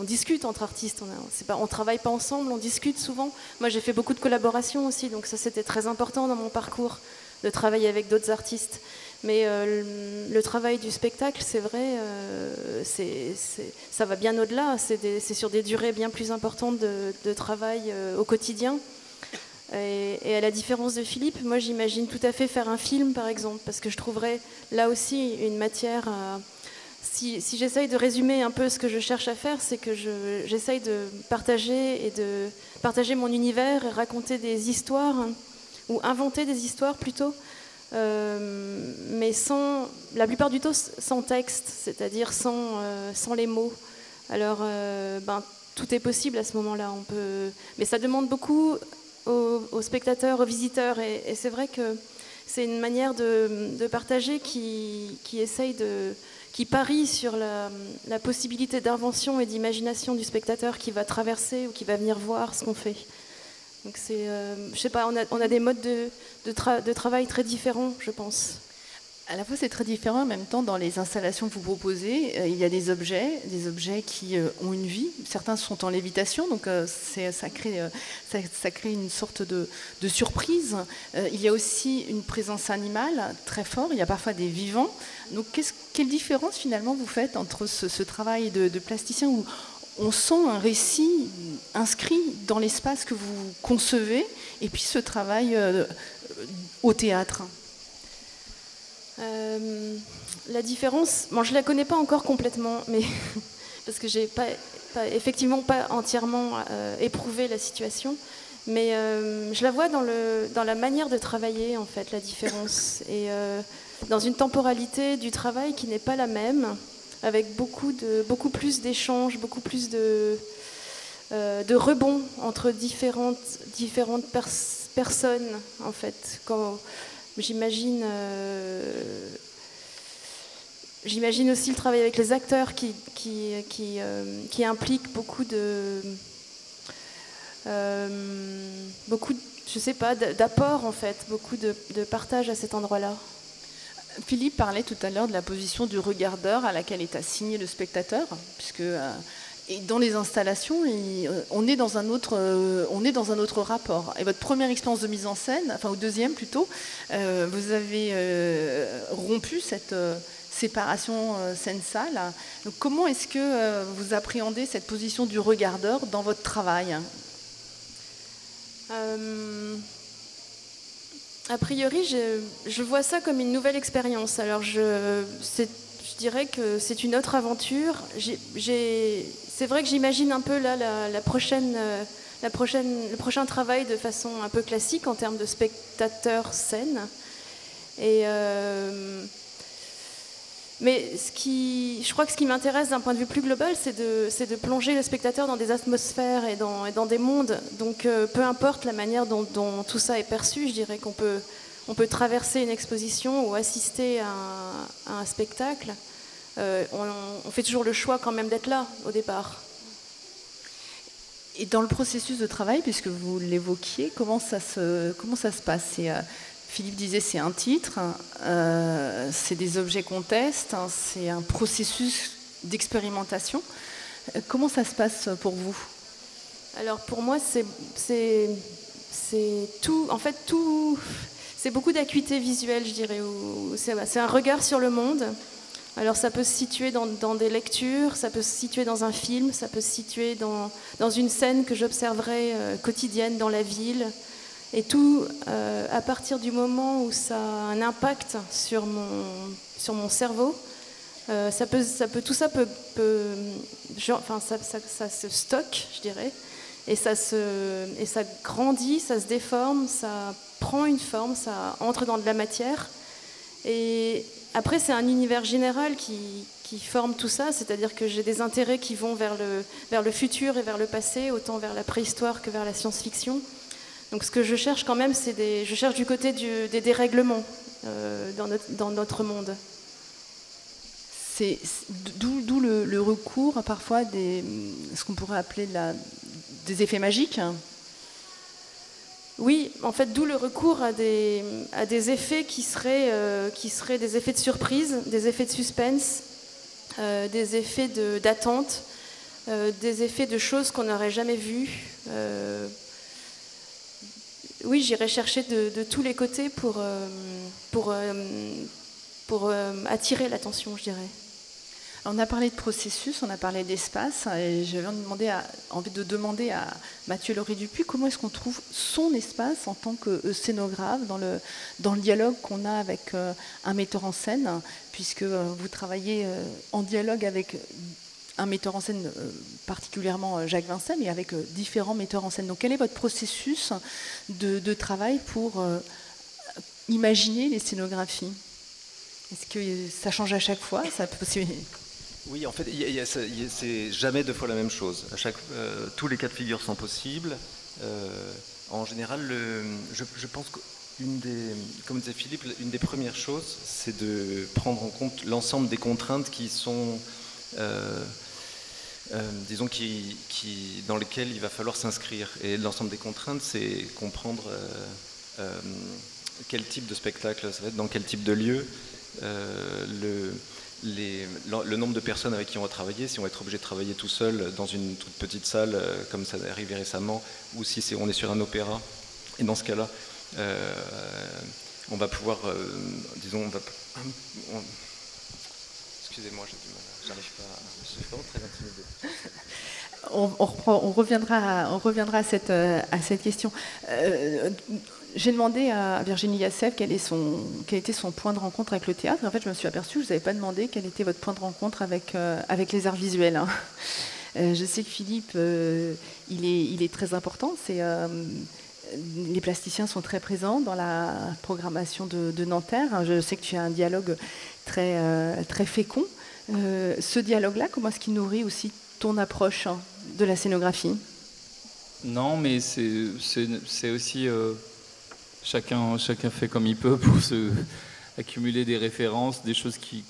On, discute entre artistes, on ne travaille pas ensemble, on discute souvent. Moi, j'ai fait beaucoup de collaborations aussi, donc ça c'était très important dans mon parcours de travailler avec d'autres artistes. Mais euh, le, travail du spectacle, c'est vrai, euh, ça va bien au-delà. C'est sur des durées bien plus importantes de, travail euh, au quotidien. Et, à la différence de Philippe, moi j'imagine tout à fait faire un film, par exemple, parce que je trouverais là aussi une matière. si, j'essaye de résumer un peu ce que je cherche à faire, c'est que j'essaye de partager et de partager mon univers et raconter des histoires, ou inventer des histoires plutôt, euh, mais sans, la plupart du temps sans texte, c'est-à-dire sans, euh, sans les mots. Alors, euh, ben, tout est possible à ce moment-là. On peut, mais ça demande beaucoup aux, spectateurs, aux visiteurs, et, c'est vrai que c'est une manière de, partager qui, qui, essaye de, qui parie sur la possibilité d'invention et d'imagination du spectateur qui va traverser ou qui va venir voir ce qu'on fait. Donc c'est, euh, je sais pas, on a, on a des modes de, de, travail très différents, je pense. À la fois, c'est très différent. En même temps, dans les installations que vous proposez, euh, il y a des objets, des objets qui euh, ont une vie. Certains sont en lévitation, donc ça, crée, ça, crée une sorte de, de surprise. il y a aussi une présence animale très forte. Il y a parfois des vivants. Donc, quelle différence finalement vous faites entre ce, travail de, de plasticien où on sent un récit inscrit dans l'espace que vous concevez, et puis ce travail euh, au théâtre. Euh, La différence, je ne la connais pas encore complètement, mais parce que j'ai pas, effectivement pas entièrement euh, éprouvé la situation, mais je la vois dans, le, dans la manière de travailler, en fait, la différence, et dans une temporalité du travail qui n'est pas la même avec beaucoup, de, beaucoup plus d'échanges, beaucoup plus de, euh, de rebonds entre différentes, différentes personnes, en fait. J'imagine, euh, j'imagine aussi le travail avec les acteurs qui, qui, qui, euh, implique beaucoup de, beaucoup, je sais pas, d'apport en fait, beaucoup de partage à cet endroit-là. Philippe parlait tout à l'heure de la position du regardeur à laquelle est assigné le spectateur, puisque euh, dans les installations, euh, on, est dans un autre, euh, on est dans un autre rapport. Et votre première expérience de mise en scène, enfin au deuxième plutôt, vous avez rompu cette séparation scène-salle. comment est-ce que vous appréhendez cette position du regardeur dans votre travail? A priori, je, vois ça comme une nouvelle expérience. Alors, je, dirais que c'est une autre aventure. C'est vrai que j'imagine un peu là la, prochaine. La prochaine, le prochain travail de façon un peu classique en termes de spectateur scène. Et euh, mais ce qui, je crois que ce qui m'intéresse d'un point de vue plus global, c'est de, plonger le spectateur dans des atmosphères et dans, des mondes. Donc euh, peu importe la manière dont, tout ça est perçu, je dirais qu'on peut, on peut traverser une exposition ou assister à un, spectacle. Euh, on, fait toujours le choix quand même d'être là au départ. Et dans le processus de travail, puisque vous l'évoquiez, comment ça se, passe? Philippe disait c'est un titre, euh, c'est des objets qu'on teste, hein, c'est un processus d'expérimentation. Euh, comment ça se passe pour vous? Alors pour moi c'est tout, en fait tout, c'est beaucoup d'acuité visuelle je dirais. C'est un regard sur le monde. Alors ça peut se situer dans, des lectures, ça peut se situer dans un film, ça peut se situer dans, dans une scène que j'observerai euh, quotidienne dans la ville. Et tout, euh, à partir du moment où ça a un impact sur mon, sur mon cerveau, euh, ça peut, tout ça peut, enfin, ça, se stocke, je dirais, et ça, se, et ça grandit, ça se déforme, ça prend une forme, ça entre dans de la matière. Et après, c'est un univers général qui, qui forme tout ça, c'est-à-dire que j'ai des intérêts qui vont vers le, vers le futur et vers le passé, autant vers la préhistoire que vers la science-fiction. Donc ce que je cherche quand même, c'est des, je cherche du côté du, des dérèglements euh, dans, notre, dans, notre, monde. C'est d'où le, le, recours parfois des ce qu'on pourrait appeler la, des effets magiques. Oui, en fait, d'où le recours à des, à des effets qui seraient, euh, qui seraient des effets de surprise, des effets de suspense, euh, des effets d'attente, de, des effets de choses qu'on n'aurait jamais vues. Oui, j'irai chercher de, de, tous les côtés pour, euh, pour, euh, pour euh, attirer l'attention, je dirais. On a parlé de processus, on a parlé d'espace, et j'avais envie, envie de demander à Mathieu Laurie Dupuis comment est-ce qu'on trouve son espace en tant que scénographe dans le, dans le dialogue qu'on a avec un metteur en scène, puisque vous travaillez en dialogue avec un metteur en scène euh, particulièrement euh, Jacques Vincent, mais avec euh, différents metteurs en scène. Donc quel est votre processus de, travail pour imaginer les scénographies? Est-ce que ça change à chaque fois? Ça. Oui, en fait, c'est jamais deux fois la même chose. À chaque, tous les cas de figure sont possibles. En général, je, pense qu'une des, comme disait Philippe, une des premières choses, c'est de prendre en compte l'ensemble des contraintes qui sont disons, qui, dans lesquels il va falloir s'inscrire. Et l'ensemble des contraintes, c'est comprendre euh, euh, quel type de spectacle ça va être, dans quel type de lieu, euh, le, le, nombre de personnes avec qui on va travailler, si on va être obligé de travailler tout seul dans une toute petite salle, euh, comme ça est arrivé récemment, ou si on est sur un opéra. Et dans ce cas-là, euh, on va pouvoir, disons, on va, excusez-moi, j'ai du mal, on, reviendra, à, cette, euh, question. Euh, j'ai demandé à Virginie Yassef quel, était son point de rencontre avec le théâtre. En fait, je me suis aperçue que je vous avais pas demandé quel était votre point de rencontre avec, euh, les arts visuels. Hein. Je sais que Philippe, il, est, très important. Les plasticiens sont très présents dans la programmation de, Nanterre. Je sais que tu as un dialogue très fécond euh, ce dialogue-là, comment est-ce qu'il nourrit aussi ton approche hein, de la scénographie? Non, mais c'est aussi euh, chacun, fait comme il peut pour se accumuler des références, des choses qui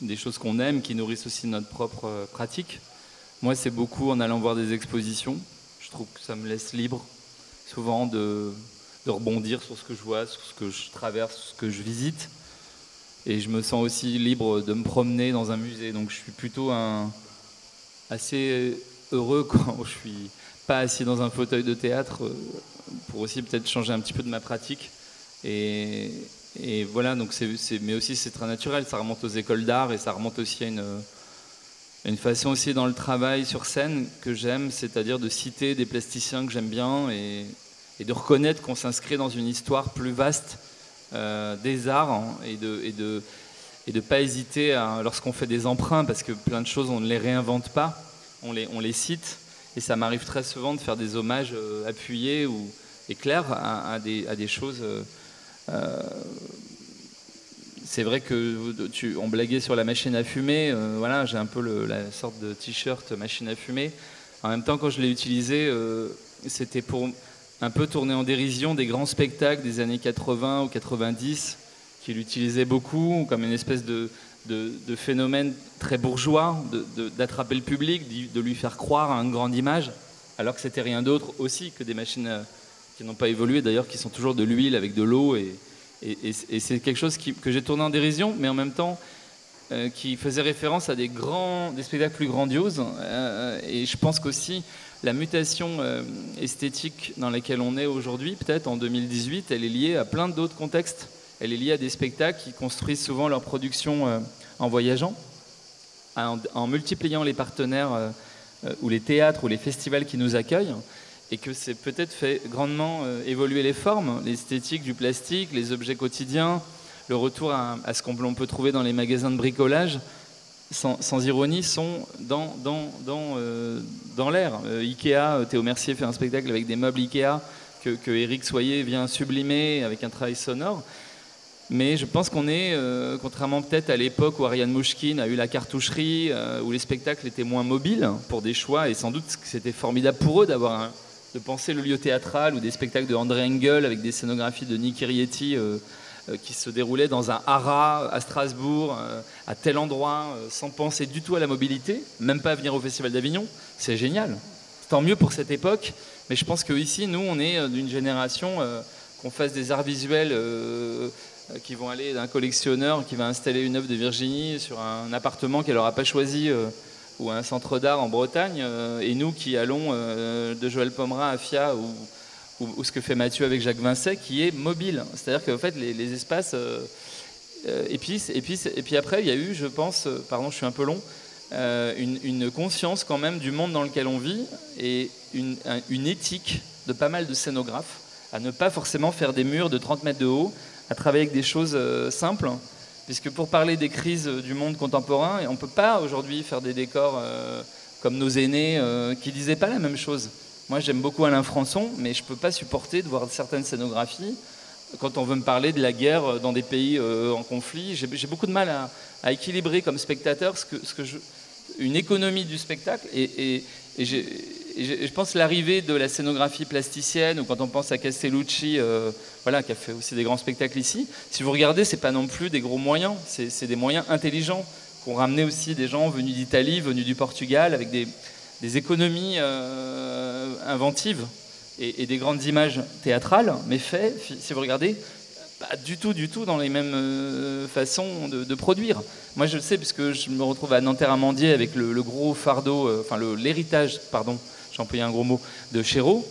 des choses qu'on aime, qui nourrissent aussi notre propre euh, pratique. Moi, c'est beaucoup en allant voir des expositions. Je trouve que ça me laisse libre, souvent, de, de rebondir sur ce que je vois, sur ce que je traverse, sur ce que je visite et je me sens aussi libre de me promener dans un musée. Donc je suis plutôt assez heureux quand je suis pas assis dans un fauteuil de théâtre euh, pour aussi peut-être changer un petit peu de ma pratique. Et, voilà, donc c'est, mais aussi c'est très naturel, ça remonte aux écoles d'art et ça remonte aussi à une, façon aussi dans le travail sur scène que j'aime, c'est-à-dire de citer des plasticiens que j'aime bien et de reconnaître qu'on s'inscrit dans une histoire plus vaste des arts hein, et de, et de et de pas hésiter lorsqu'on fait des emprunts, parce que plein de choses, on ne les réinvente pas, on les, on les cite. Et ça m'arrive très souvent de faire des hommages euh, appuyés ou et clairs à, des, à des, choses. Euh, euh, c'est vrai que tu, on blaguait sur la machine à fumer. voilà, j'ai un peu la sorte de t-shirt machine à fumer. En même temps, quand je l'ai utilisé, c'était pour un peu tourner en dérision des grands spectacles des années 80 ou 90 qu'il utilisait beaucoup comme une espèce de, de, phénomène très bourgeois, d'attraper le public, de lui faire croire à une grande image, alors que c'était rien d'autre aussi que des machines euh, qui n'ont pas évolué d'ailleurs, qui sont toujours de l'huile avec de l'eau. Et, et, c'est quelque chose que j'ai tourné en dérision, mais en même temps euh, qui faisait référence à des, grands, des spectacles plus grandioses. Euh, et je pense qu'aussi la mutation esthétique dans laquelle on est aujourd'hui, peut-être en 2018, elle est liée à plein d'autres contextes. Elle est liée à des spectacles qui construisent souvent leur production euh, en voyageant, en, multipliant les partenaires euh, euh, ou les théâtres ou les festivals qui nous accueillent, et que c'est peut-être fait grandement évoluer les formes, l'esthétique du plastique, les objets quotidiens, le retour à, ce qu'on peut trouver dans les magasins de bricolage, sans, ironie, sont dans, dans, dans, dans l'air. Ikea, Théo Mercier fait un spectacle avec des meubles Ikea que, Eric Soyer vient sublimer avec un travail sonore. Mais je pense qu'on est, euh, contrairement peut-être à l'époque où Ariane Mouchkine a eu la cartoucherie, euh, où les spectacles étaient moins mobiles pour des choix, et sans doute que c'était formidable pour eux d'avoir de penser le lieu théâtral ou des spectacles de André Engel avec des scénographies de Nick Rietti euh, qui se déroulaient dans un haras à Strasbourg, à tel endroit, sans penser du tout à la mobilité, même pas à venir au Festival d'Avignon. C'est génial. Tant mieux pour cette époque, mais je pense qu'ici, nous, on est d'une génération qu'on fasse des arts visuels euh, qui vont aller d'un collectionneur qui va installer une œuvre de Virginie sur un appartement qu'elle n'aura pas choisi euh, ou un centre d'art en Bretagne, euh, et nous qui allons de Joël Pomerin à Fia ou, ou, ce que fait Mathieu avec Jacques Vincet, qui est mobile. C'est-à-dire qu'en fait, les, espaces. et, puis, et, puis, et puis après, il y a eu, je pense, pardon, je suis un peu long, une, conscience quand même du monde dans lequel on vit et une, une éthique de pas mal de scénographes à ne pas forcément faire des murs de 30 mètres de haut, à travailler avec des choses euh, simples, puisque pour parler des crises euh, du monde contemporain, on ne peut pas aujourd'hui faire des décors euh, comme nos aînés qui ne disaient pas la même chose. Moi, j'aime beaucoup Alain Françon, mais je ne peux pas supporter de voir certaines scénographies quand on veut me parler de la guerre dans des pays en conflit. J'ai beaucoup de mal à, équilibrer comme spectateur ce ce une économie du spectacle et, je, pense l'arrivée de la scénographie plasticienne, ou quand on pense à Castellucci, euh, voilà, qui a fait aussi des grands spectacles ici, si vous regardez, c'est pas non plus des gros moyens, c'est des moyens intelligents qu'ont ramené aussi des gens venus d'Italie, venus du Portugal, avec des, économies euh, inventives et, des grandes images théâtrales, mais fait, si vous regardez, pas du tout, du tout dans les mêmes euh, façons de, produire. Moi, je le sais, puisque je me retrouve à Nanterre-Amandier avec le, gros fardeau, enfin l'héritage, pardon, j'ai employé un gros mot, de Chéreau.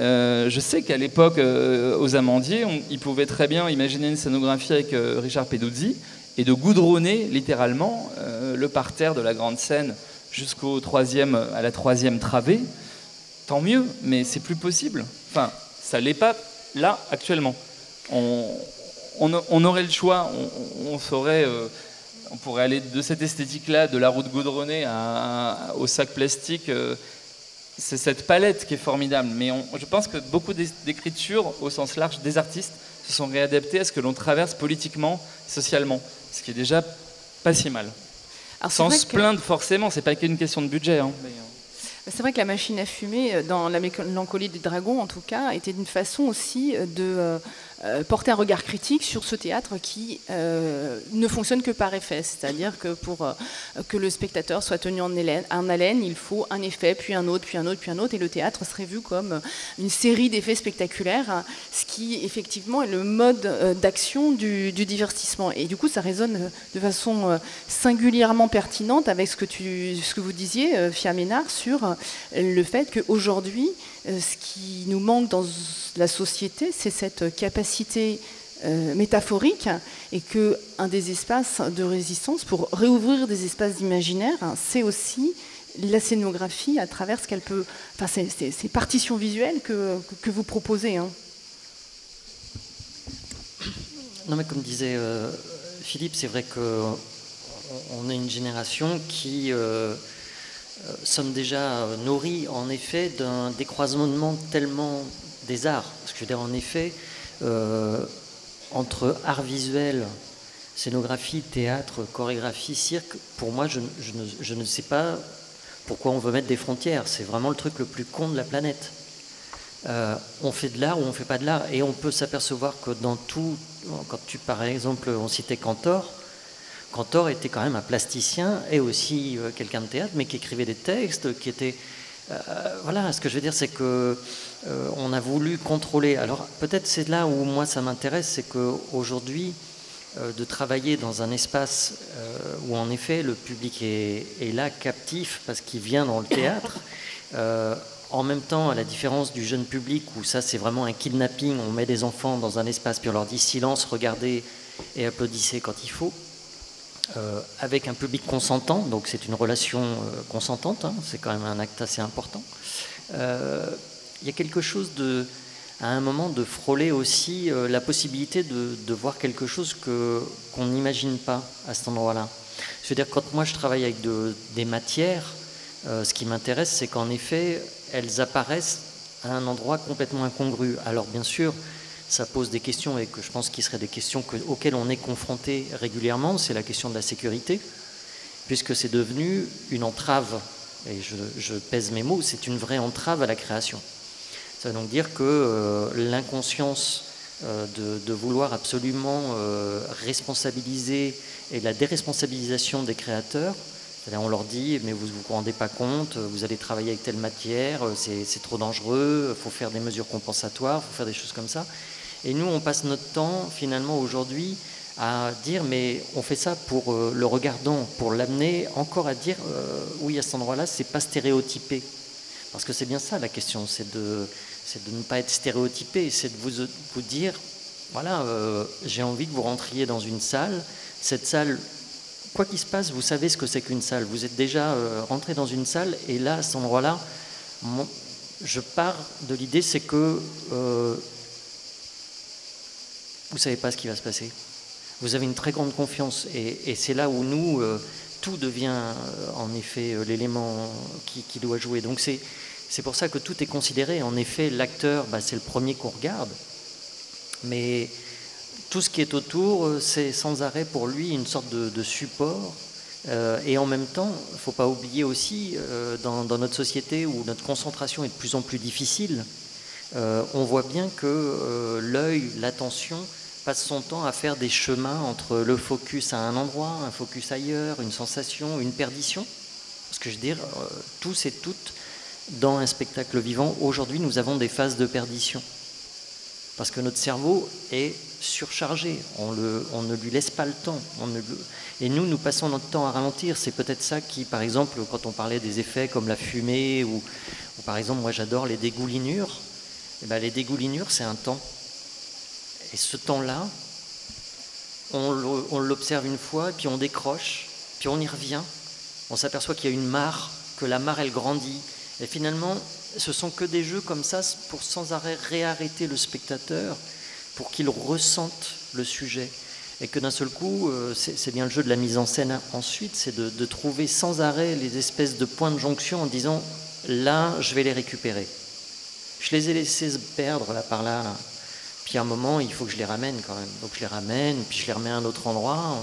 Euh, je sais qu'à l'époque, euh, aux Amandiers, ils pouvaient très bien imaginer une scénographie avec euh, Richard Peduzzi et de goudronner littéralement le parterre de la grande scène jusqu'au troisième, à la troisième travée. Tant mieux, mais c'est plus possible. Enfin, ça l'est pas là actuellement. On, aurait le choix, on, saurait on pourrait aller de cette esthétique-là, de la route goudronnée au sac plastique c'est cette palette qui est formidable. Mais je pense que beaucoup d'écritures, au sens large, des artistes, se sont réadaptées à ce que l'on traverse politiquement, socialement, ce qui est déjà pas si mal. Sans se plaindre forcément, c'est pas qu'une question de budget. Hein. Euh, c'est vrai que la machine à fumer, euh, dans la mélancolie du dragon en tout cas, était une façon aussi de euh, porter un regard critique sur ce théâtre qui euh, ne fonctionne que par effet. C'est-à-dire que pour euh, que le spectateur soit tenu en haleine, il faut un effet, puis un autre, puis un autre, puis un autre, et le théâtre serait vu comme une série d'effets spectaculaires, ce qui effectivement est le mode d'action du, divertissement. Et du coup, ça résonne de façon singulièrement pertinente avec ce que, tu, ce vous disiez, Fia Ménard, sur le fait qu'aujourd'hui, ce qui nous manque dans la société, c'est cette capacité euh, métaphorique et que un des espaces de résistance pour réouvrir des espaces d'imaginaire, c'est aussi la scénographie à travers ce qu'elle peut, enfin, ces, partitions visuelles que, que vous proposez. Hein. Non, mais comme disait euh, Philippe, c'est vrai qu'on on est une génération qui euh, euh, sommes déjà nourris, en effet, d'un décroisonnement tellement des arts. Parce que je veux dire, en effet, entre art visuel, scénographie, théâtre, chorégraphie, cirque, pour moi, je, je, ne, sais pas pourquoi on veut mettre des frontières. C'est vraiment le truc le plus con de la planète. on fait de l'art ou on ne fait pas de l'art. Et on peut s'apercevoir que dans tout, quand tu, par exemple, on citait Cantor, Cantor était quand même un plasticien et aussi euh, quelqu'un de théâtre, mais qui écrivait des textes, qui était... Euh, voilà, ce que je veux dire, c'est que euh, on a voulu contrôler. Alors peut-être c'est là où moi ça m'intéresse, c'est qu'aujourd'hui, de travailler dans un espace où en effet le public est, est là captif parce qu'il vient dans le théâtre, en même temps, à la différence du jeune public, où ça c'est vraiment un kidnapping, on met des enfants dans un espace, puis on leur dit silence, regardez et applaudissez quand il faut, euh, avec un public consentant, donc c'est une relation euh, consentante, hein, c'est quand même un acte assez important. Euh, il y a quelque chose de, à un moment, de frôler aussi la possibilité de, voir quelque chose que, qu'on n'imagine pas à cet endroit-là. Je veux dire, quand moi je travaille avec des matières, ce qui m'intéresse, c'est qu'en effet, elles apparaissent à un endroit complètement incongru. Alors bien sûr, ça pose des questions et que je pense qu'il seraient des questions auxquelles on est confronté régulièrement, c'est la question de la sécurité, puisque c'est devenu une entrave, et je, pèse mes mots, c'est une vraie entrave à la création. Ça veut donc dire que euh, l'inconscience euh, de, vouloir absolument euh, responsabiliser et la déresponsabilisation des créateurs on leur dit, mais vous ne vous rendez pas compte, vous allez travailler avec telle matière, c'est trop dangereux, il faut faire des mesures compensatoires, il faut faire des choses comme ça. Et nous, on passe notre temps, finalement, aujourd'hui, à dire, mais on fait ça pour euh, le regardant, pour l'amener encore à dire, euh, oui, à cet endroit-là, c'est pas stéréotypé. Parce que c'est bien ça la question, c'est de, de ne pas être stéréotypé, c'est de vous, dire, voilà, euh, j'ai envie que vous rentriez dans une salle, cette salle, quoi qu'il se passe, vous savez ce que c'est qu'une salle. Vous êtes déjà rentré dans une salle et là, à cet endroit-là, je pars de l'idée, c'est que vous ne savez pas ce qui va se passer. Vous avez une très grande confiance et, c'est là où nous, euh, tout devient en effet l'élément qui, doit jouer. Donc c'est pour ça que tout est considéré. En effet, l'acteur, bah, c'est le premier qu'on regarde. Mais tout ce qui est autour, euh, c'est sans arrêt pour lui une sorte de, support. Euh, et en même temps, il ne faut pas oublier aussi, euh, dans, notre société où notre concentration est de plus en plus difficile, on voit bien que l'œil, l'attention, passe son temps à faire des chemins entre le focus à un endroit, un focus ailleurs, une sensation, une perdition. Parce que je veux dire, tous et toutes, dans un spectacle vivant, aujourd'hui, nous avons des phases de perdition. Parce que notre cerveau est surchargé, on, ne lui laisse pas le temps. et nous, nous passons notre temps à ralentir. C'est peut-être ça qui, par exemple, quand on parlait des effets comme la fumée, ou, par exemple, moi j'adore les dégoulinures, eh ben, les dégoulinures, c'est un temps. Et ce temps-là, on l'observe une fois, puis on décroche, puis on y revient. On s'aperçoit qu'il y a une mare, que la mare, elle grandit. Et finalement, ce sont que des jeux comme ça pour sans arrêt réarrêter le spectateur, pour qu'il ressente le sujet. Et que d'un seul coup, euh, c'est bien le jeu de la mise en scène ensuite, c'est de, trouver sans arrêt les espèces de points de jonction en disant là, je vais les récupérer. Je les ai laissés se perdre là par là. Puis à un moment, il faut que je les ramène quand même. Donc je les ramène, puis je les remets à un autre endroit.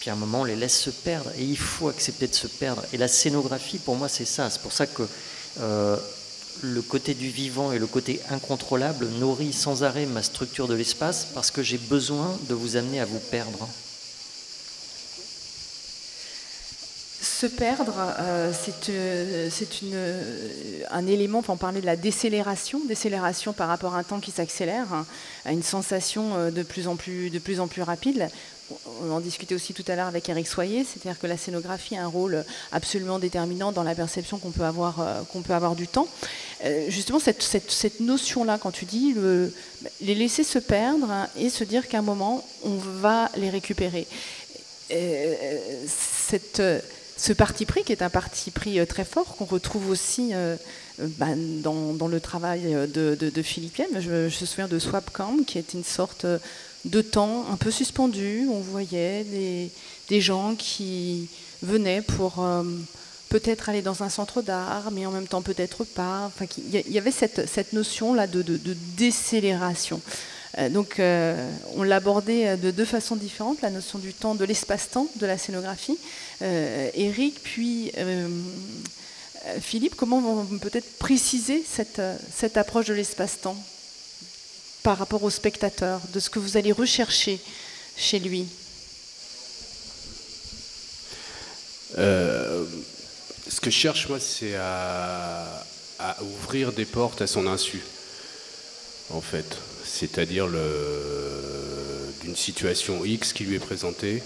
Puis à un moment, on les laisse se perdre. Et il faut accepter de se perdre. Et la scénographie, pour moi, c'est ça. C'est pour ça que euh, le côté du vivant et le côté incontrôlable nourrit sans arrêt ma structure de l'espace parce que j'ai besoin de vous amener à vous perdre. Se perdre, euh, euh, c'est un élément, enfin, on parlait de la décélération, décélération par rapport à un temps qui s'accélère, hein, à une sensation de plus en plus, de plus en plus rapide on en discutait aussi tout à l'heure avec Eric Soyer, c'est-à-dire que la scénographie a un rôle absolument déterminant dans la perception qu'on peut avoir, euh, du temps. Euh, justement, cette, notion-là, quand tu dis les laisser se perdre et se dire qu'à un moment, on va les récupérer. Euh, ce parti pris, qui est un parti pris très fort, qu'on retrouve aussi ben, dans, le travail de, de, Philippe Je, me souviens de Swapcam, qui est une sorte de temps un peu suspendu. On voyait des, gens qui venaient pour peut-être aller dans un centre d'art, mais en même temps peut-être pas. Enfin, il y avait cette, cette notion-là de, décélération. Euh, donc, euh, on l'abordait de deux façons différentes, la notion du temps, de l'espace-temps de la scénographie. Euh, Eric, puis Philippe, comment vont peut-être préciser cette, cette approche de l'espace-temps par rapport au spectateur, de ce que vous allez rechercher chez lui? Ce que je cherche, moi, c'est à, ouvrir des portes à son insu, en fait. C'est-à-dire d'une situation X qui lui est présentée.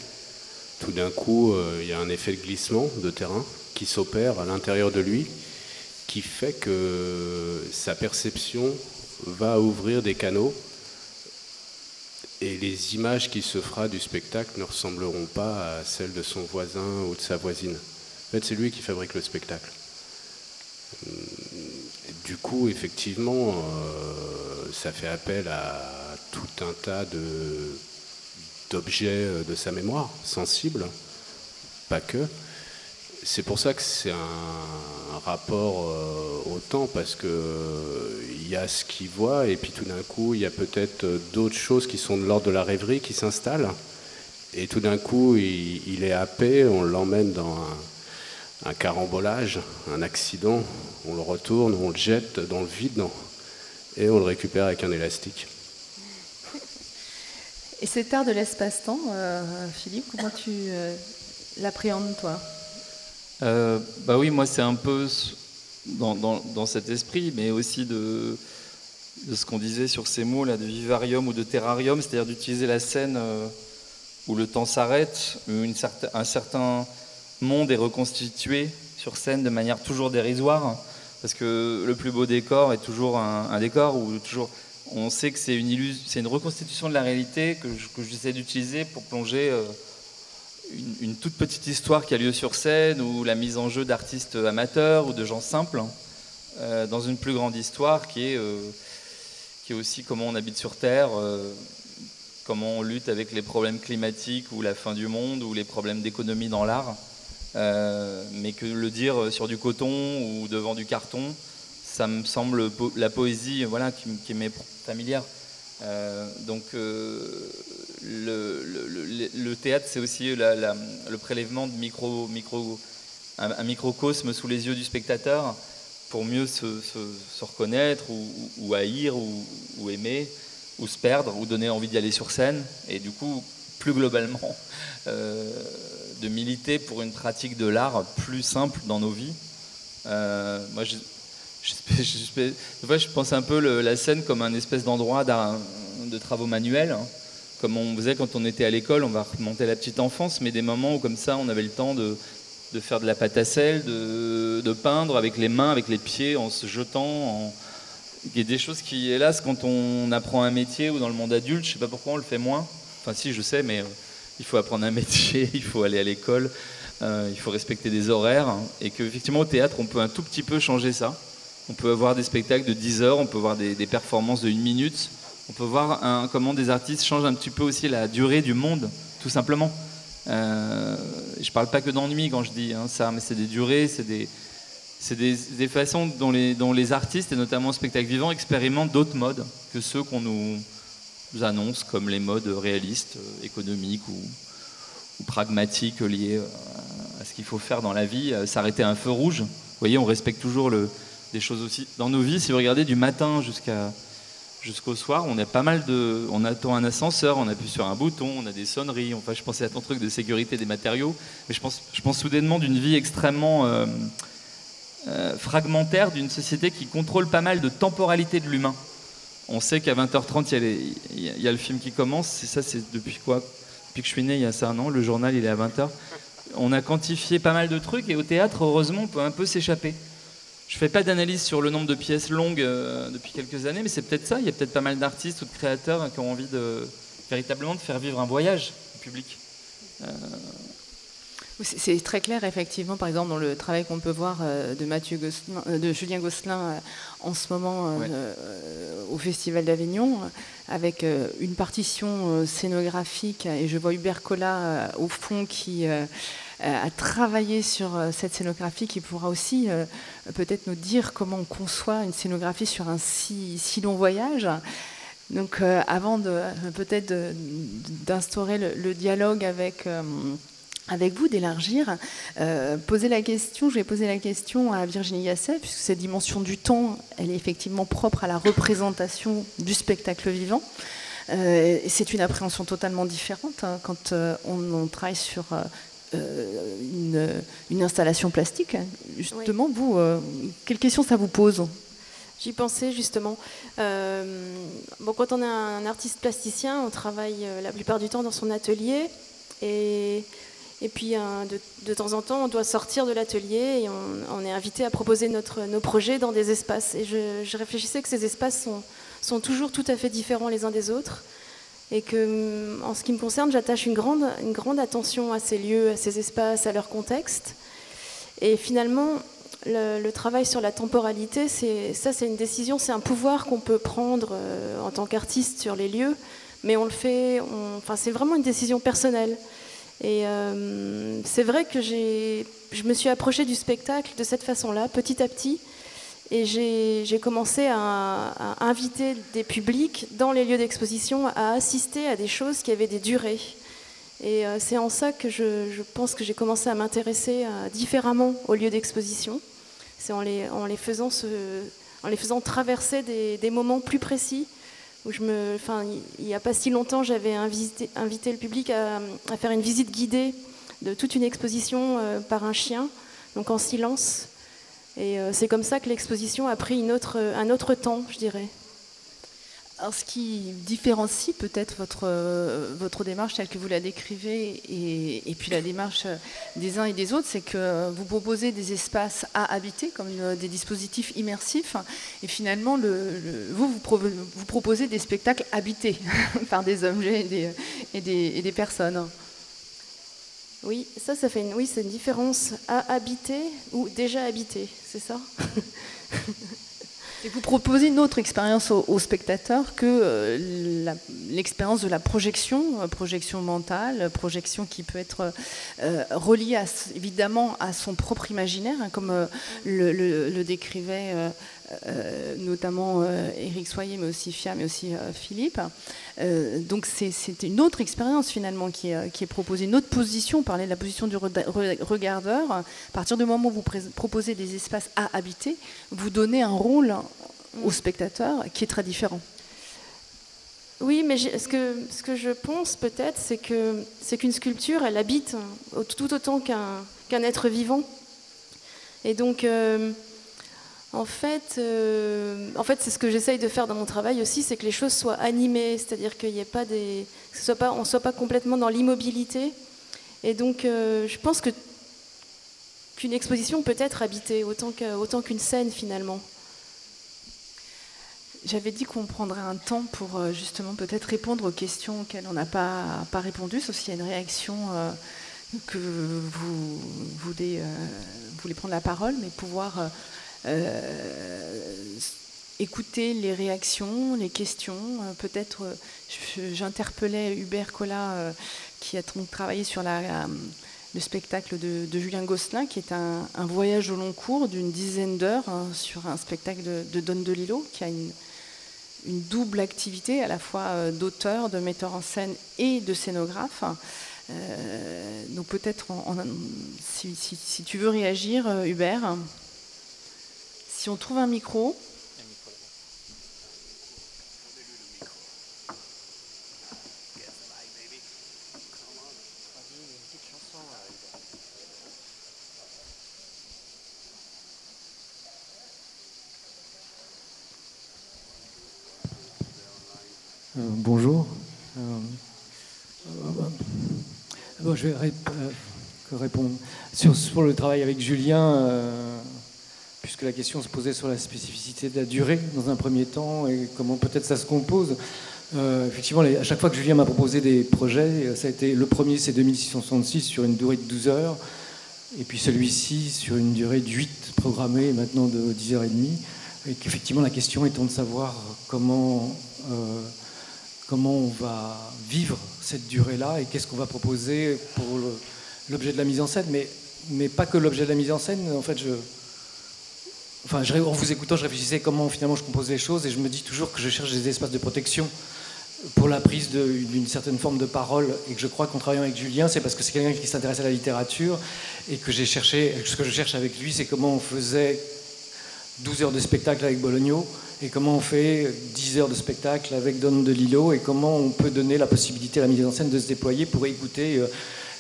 Tout d'un coup, euh, il y a un effet de glissement de terrain qui s'opère à l'intérieur de lui, qui fait que sa perception va ouvrir des canaux et les images qu'il se fera du spectacle ne ressembleront pas à celles de son voisin ou de sa voisine. En fait, c'est lui qui fabrique le spectacle. Du coup, effectivement, euh, ça fait appel à tout un tas d'objets euh, de sa mémoire, sensibles, pas que. C'est pour ça que c'est un, rapport euh, au temps, parce qu'il il y a ce qu'il voit, et puis tout d'un coup, il y a peut-être d'autres choses qui sont de l'ordre de la rêverie qui s'installent. Et tout d'un coup, il, il est happé, on l'emmène dans un, un carambolage, un accident, on le retourne, on le jette dans le vide et on le récupère avec un élastique. Et cet art de l'espace-temps, euh, Philippe, comment tu euh, l'appréhendes toi? Euh, Bah oui, moi c'est un peu dans, cet esprit, mais aussi de, de ce qu'on disait sur ces mots là de vivarium ou de terrarium, c'est-à-dire d'utiliser la scène où le temps s'arrête, un certain monde est reconstitué sur scène de manière toujours dérisoire, parce que le plus beau décor est toujours un, décor où toujours on sait que c'est une, c'est une reconstitution de la réalité que, j'essaie d'utiliser pour plonger euh, une, toute petite histoire qui a lieu sur scène ou la mise en jeu d'artistes amateurs ou de gens simples euh, dans une plus grande histoire qui est, euh, qui est aussi comment on habite sur Terre, comment on lutte avec les problèmes climatiques ou la fin du monde ou les problèmes d'économie dans l'art. Euh, mais que le dire sur du coton ou devant du carton, ça me semble la poésie voilà, qui, m'est familière. Euh, donc euh, le, théâtre, c'est aussi le prélèvement de micro, micro, un, microcosme sous les yeux du spectateur pour mieux se, reconnaître ou, haïr ou, aimer ou se perdre ou donner envie d'y aller sur scène. Et du coup, plus globalement, de militer pour une pratique de l'art plus simple dans nos vies. Euh, moi, je, pense un peu la scène comme un espèce d'endroit de travaux manuels, hein. comme on faisait quand on était à l'école, on va remonter la petite enfance, mais des moments où comme ça on avait le temps de, faire de la pâte à sel, de, peindre avec les mains, avec les pieds, en se jetant. Il y a des choses qui, hélas, quand on apprend un métier ou dans le monde adulte, je ne sais pas pourquoi on le fait moins. Enfin, si, je sais, mais euh, il faut apprendre un métier, il faut aller à l'école, euh, il faut respecter des horaires, hein, et qu'effectivement au théâtre, on peut un tout petit peu changer ça. On peut avoir des spectacles de 10 heures, on peut voir des, performances de 1 minute, on peut voir comment des artistes changent un petit peu aussi la durée du monde, tout simplement. Euh, je parle pas que d'ennui quand je dis hein, ça, mais c'est des durées, c'est des, des, façons dont les, dont les artistes, et notamment le spectacle vivant, expérimentent d'autres modes que ceux qu'on nous, annonces comme les modes réalistes, euh, économiques ou, pragmatiques liés euh, à ce qu'il faut faire dans la vie, euh, s'arrêter à un feu rouge. Vous voyez, on respecte toujours des choses aussi. Dans nos vies, si vous regardez du matin jusqu'au soir, on a pas mal de, on attend un ascenseur, on appuie sur un bouton, on a des sonneries. Enfin, je pensais à ton truc de sécurité des matériaux, mais je pense soudainement d'une vie extrêmement fragmentaire d'une société qui contrôle pas mal de temporalité de l'humain. On sait qu'à 20h30, il y, a le film qui commence. C'est ça, c'est depuis quoi? Depuis que je suis né, il y a ça un an. Le journal, il est à 20h. On a quantifié pas mal de trucs et au théâtre, heureusement, on peut un peu s'échapper. Je fais pas d'analyse sur le nombre de pièces longues euh, depuis quelques années, mais c'est peut-être ça. Il y a peut-être pas mal d'artistes ou de créateurs qui ont envie de véritablement de faire vivre un voyage au public. Euh, C'est très clair, effectivement, par exemple, dans le travail qu'on peut voir euh, de, Mathieu euh, de Julien Gosselin euh, en ce moment au Festival d'Avignon, avec une partition scénographique, et je vois Hubert Collat au fond qui a travaillé sur cette scénographie, qui pourra aussi peut-être nous dire comment on conçoit une scénographie sur un si, si long voyage. Donc, avant peut-être d'instaurer le, le, dialogue avec avec vous d'élargir, euh, poser la question, je vais poser la question à Virginie Yasset, puisque cette dimension du temps, elle est effectivement propre à la représentation du spectacle vivant. Euh, c'est une appréhension totalement différente hein, quand euh, on, travaille sur une, installation plastique. Justement, vous, quelle question ça vous pose? J'y pensais justement. bon, quand on est un artiste plasticien, on travaille la plupart du temps dans son atelier et et puis de, temps en temps, on doit sortir de l'atelier et on, est invité à proposer notre, nos projets dans des espaces. Et je, réfléchissais que ces espaces sont, sont, toujours tout à fait différents les uns des autres. Et que, en ce qui me concerne, j'attache une grande, une grande attention à ces lieux, à ces espaces, à leur contexte. Et finalement, le, travail sur la temporalité, ça, c'est une décision, c'est un pouvoir qu'on peut prendre euh, en tant qu'artiste sur les lieux, mais on le fait, enfin, c'est vraiment une décision personnelle. Et euh, c'est vrai que je me suis approchée du spectacle de cette façon-là, petit à petit. Et j'ai commencé à, inviter des publics dans les lieux d'exposition à assister à des choses qui avaient des durées. Et euh, c'est en ça que je, pense que j'ai commencé à m'intéresser euh, différemment aux lieux d'exposition. C'est en les, faisant traverser des moments plus précis il n'y a pas si longtemps, j'avais invité, le public à, faire une visite guidée de toute une exposition euh, par un chien, donc en silence. Et euh, c'est comme ça que l'exposition a pris un autre temps, je dirais. Alors, ce qui différencie peut-être votre, euh, votre démarche telle que vous la décrivez et, puis la démarche des uns et des autres, c'est que vous proposez des espaces à habiter, comme des dispositifs immersifs, et finalement, le, vous, vous, proposez des spectacles habités par des objets et des, et des, et des personnes. Oui, ça, ça fait une, oui, c'est une différence à habiter ou déjà habité, c'est ça? Et vous proposez une autre expérience aux, spectateurs que euh, l'expérience de la projection, euh, projection mentale, projection qui peut être euh, reliée évidemment à son propre imaginaire, hein, comme le, décrivait notamment Éric Soyer, mais aussi Fia, mais aussi Philippe. donc c'est une autre expérience finalement qui est, qui est, proposée, une autre position, on parlait de la position du regardeur. À partir du moment où vous proposez des espaces à habiter, vous donnez un rôle au spectateur qui est très différent. Oui, mais ce que, ce que je pense peut-être, c'est que c'est qu'une sculpture, elle habite tout autant qu'un qu'un être vivant. Et donc, euh, en fait, euh, en fait c'est ce que j'essaye de faire dans mon travail aussi, c'est que les choses soient animées, c'est-à-dire qu'il n'y ait pas des, ne soit pas complètement dans l'immobilité. Et donc, euh, je pense qu'une exposition peut être habitée autant qu'une scène finalement. J'avais dit qu'on prendrait un temps pour euh, justement peut-être répondre aux questions auxquelles on n'a pas, répondu, sauf s'il y a une réaction que vous euh, voulez prendre la parole, mais pouvoir écouter les réactions, les questions. Peut-être, j'interpellais Hubert Collat, qui a travaillé sur la, le spectacle de, Julien Gosselin, qui est un, voyage au long cours d'une dizaine d'heures hein, sur un spectacle de, Don DeLillo, qui a une double activité, à la fois euh, d'auteur, de metteur en scène et de scénographe. Euh, donc peut-être, si, tu veux réagir, euh, Hubert, si on trouve un micro. bonjour. Euh, bon, je vais euh, répondre sur, sur, le travail avec Julien, euh, puisque la question se posait sur la spécificité de la durée dans un premier temps et comment peut-être ça se compose. effectivement, à chaque fois que Julien m'a proposé des projets, ça a été le premier, c'est 2666 sur une durée de 12 heures, et puis celui-ci sur une durée de 8 programmée, maintenant de 10h30. Et qu'effectivement, la question étant de savoir comment, comment on va vivre cette durée-là et qu'est-ce qu'on va proposer pour l'objet de la mise en scène. Mais, mais pas que l'objet de la mise en scène. En fait, je, en vous écoutant, je réfléchissais comment finalement je compose les choses et je me dis toujours que je cherche des espaces de protection pour la prise d'une certaine forme de parole et que je crois qu'en travaillant avec Julien, c'est parce que c'est quelqu'un qui s'intéresse à la littérature et que j'ai cherché, ce que je cherche avec lui, c'est comment on faisait 12 heures de spectacle avec Bologno et comment on fait 10 heures de spectacle avec Don DeLillo et comment on peut donner la possibilité à la mise en scène de se déployer pour écouter euh,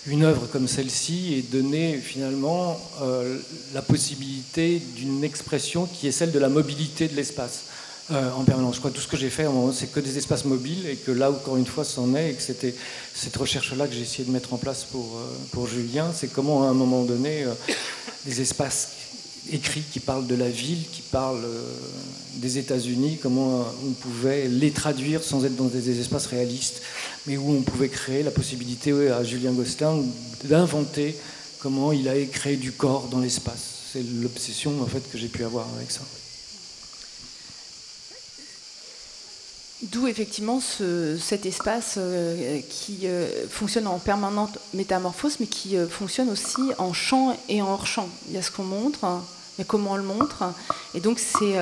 une œuvre comme celle-ci et donner finalement euh, la possibilité d'une expression qui est celle de la mobilité de l'espace euh, en permanence. Je crois que tout ce que j'ai fait, c'est que des espaces mobiles et que là, encore une fois, c'en est et que c'était cette recherche-là que j'ai essayé de mettre en place pour, pour Julien. C'est comment, à un moment donné, des espaces écrits qui parlent de la ville, qui parlent des États-Unis, comment on pouvait les traduire sans être dans des espaces réalistes, mais où on pouvait créer la possibilité à Julien Gosselin d'inventer comment il a créé du corps dans l'espace. C'est l'obsession en fait que j'ai pu avoir avec ça. D'où effectivement cet espace euh, qui euh, fonctionne en permanente métamorphose, mais qui euh, fonctionne aussi en champ et en hors-champ. Il y a ce qu'on montre, mais comment on le montre. Et donc c'est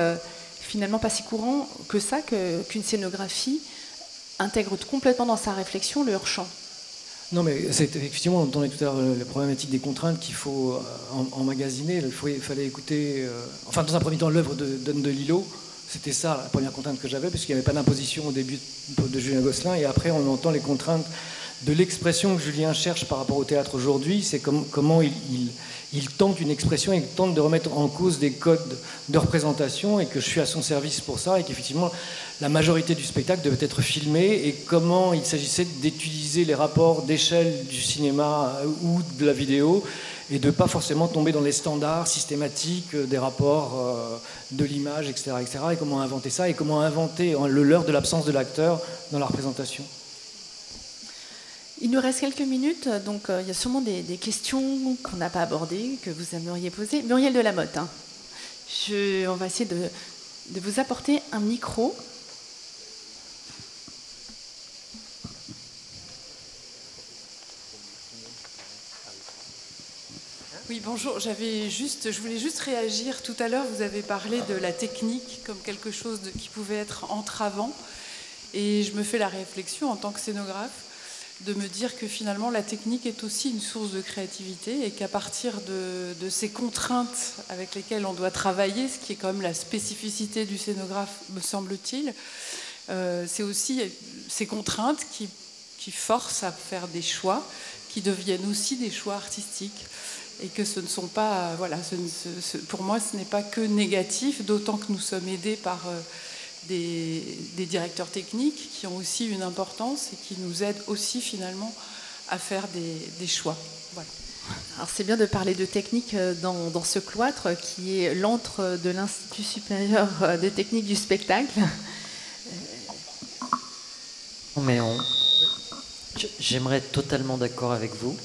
finalement pas si courant que ça qu'une scénographie intègre complètement dans sa réflexion le hors-champ. Non, mais c'est effectivement, on entendait tout à l'heure la problématique des contraintes qu'il faut euh, emmagasiner. Il, fallait écouter, euh, enfin, dans un premier temps, l'œuvre de Don DeLillo. C'était ça la première contrainte que j'avais, puisqu'il n'y avait pas d'imposition au début de Julien Gosselin. Et après, on entend les contraintes de l'expression que Julien cherche par rapport au théâtre aujourd'hui. C'est comment il, tente une expression, il tente de remettre en cause des codes de représentation et que je suis à son service pour ça et qu'effectivement la majorité du spectacle devait être filmé et comment il s'agissait d'utiliser les rapports d'échelle du cinéma ou de la vidéo et de pas forcément tomber dans les standards systématiques des rapports euh, de l'image, etc., etc. Et comment inventer ça et comment inventer le leurre de l'absence de l'acteur dans la représentation. Il nous reste quelques minutes, donc euh, il y a sûrement des, questions qu'on n'a pas abordées, que vous aimeriez poser. Muriel de la Motte, hein. on va essayer de, vous apporter un micro. Oui, bonjour. J'avais juste, je voulais juste réagir. Tout à l'heure, vous avez parlé de la technique comme quelque chose qui pouvait être entravant. Et je me fais la réflexion en tant que scénographe de me dire que finalement la technique est aussi une source de créativité et qu'à partir de, ces contraintes avec lesquelles on doit travailler, ce qui est quand même la spécificité du scénographe, me semble-t-il, euh, c'est aussi ces contraintes qui, forcent à faire des choix qui deviennent aussi des choix artistiques. Et que ce ne sont pas, voilà, pour moi ce n'est pas que négatif, d'autant que nous sommes aidés par... Euh, des, directeurs techniques qui ont aussi une importance et qui nous aident aussi finalement à faire des, choix. Alors c'est bien de parler de technique euh, dans, ce cloître qui est l'antre de l'Institut supérieur euh, des techniques du spectacle. Mais j'aimerais être totalement d'accord avec vous.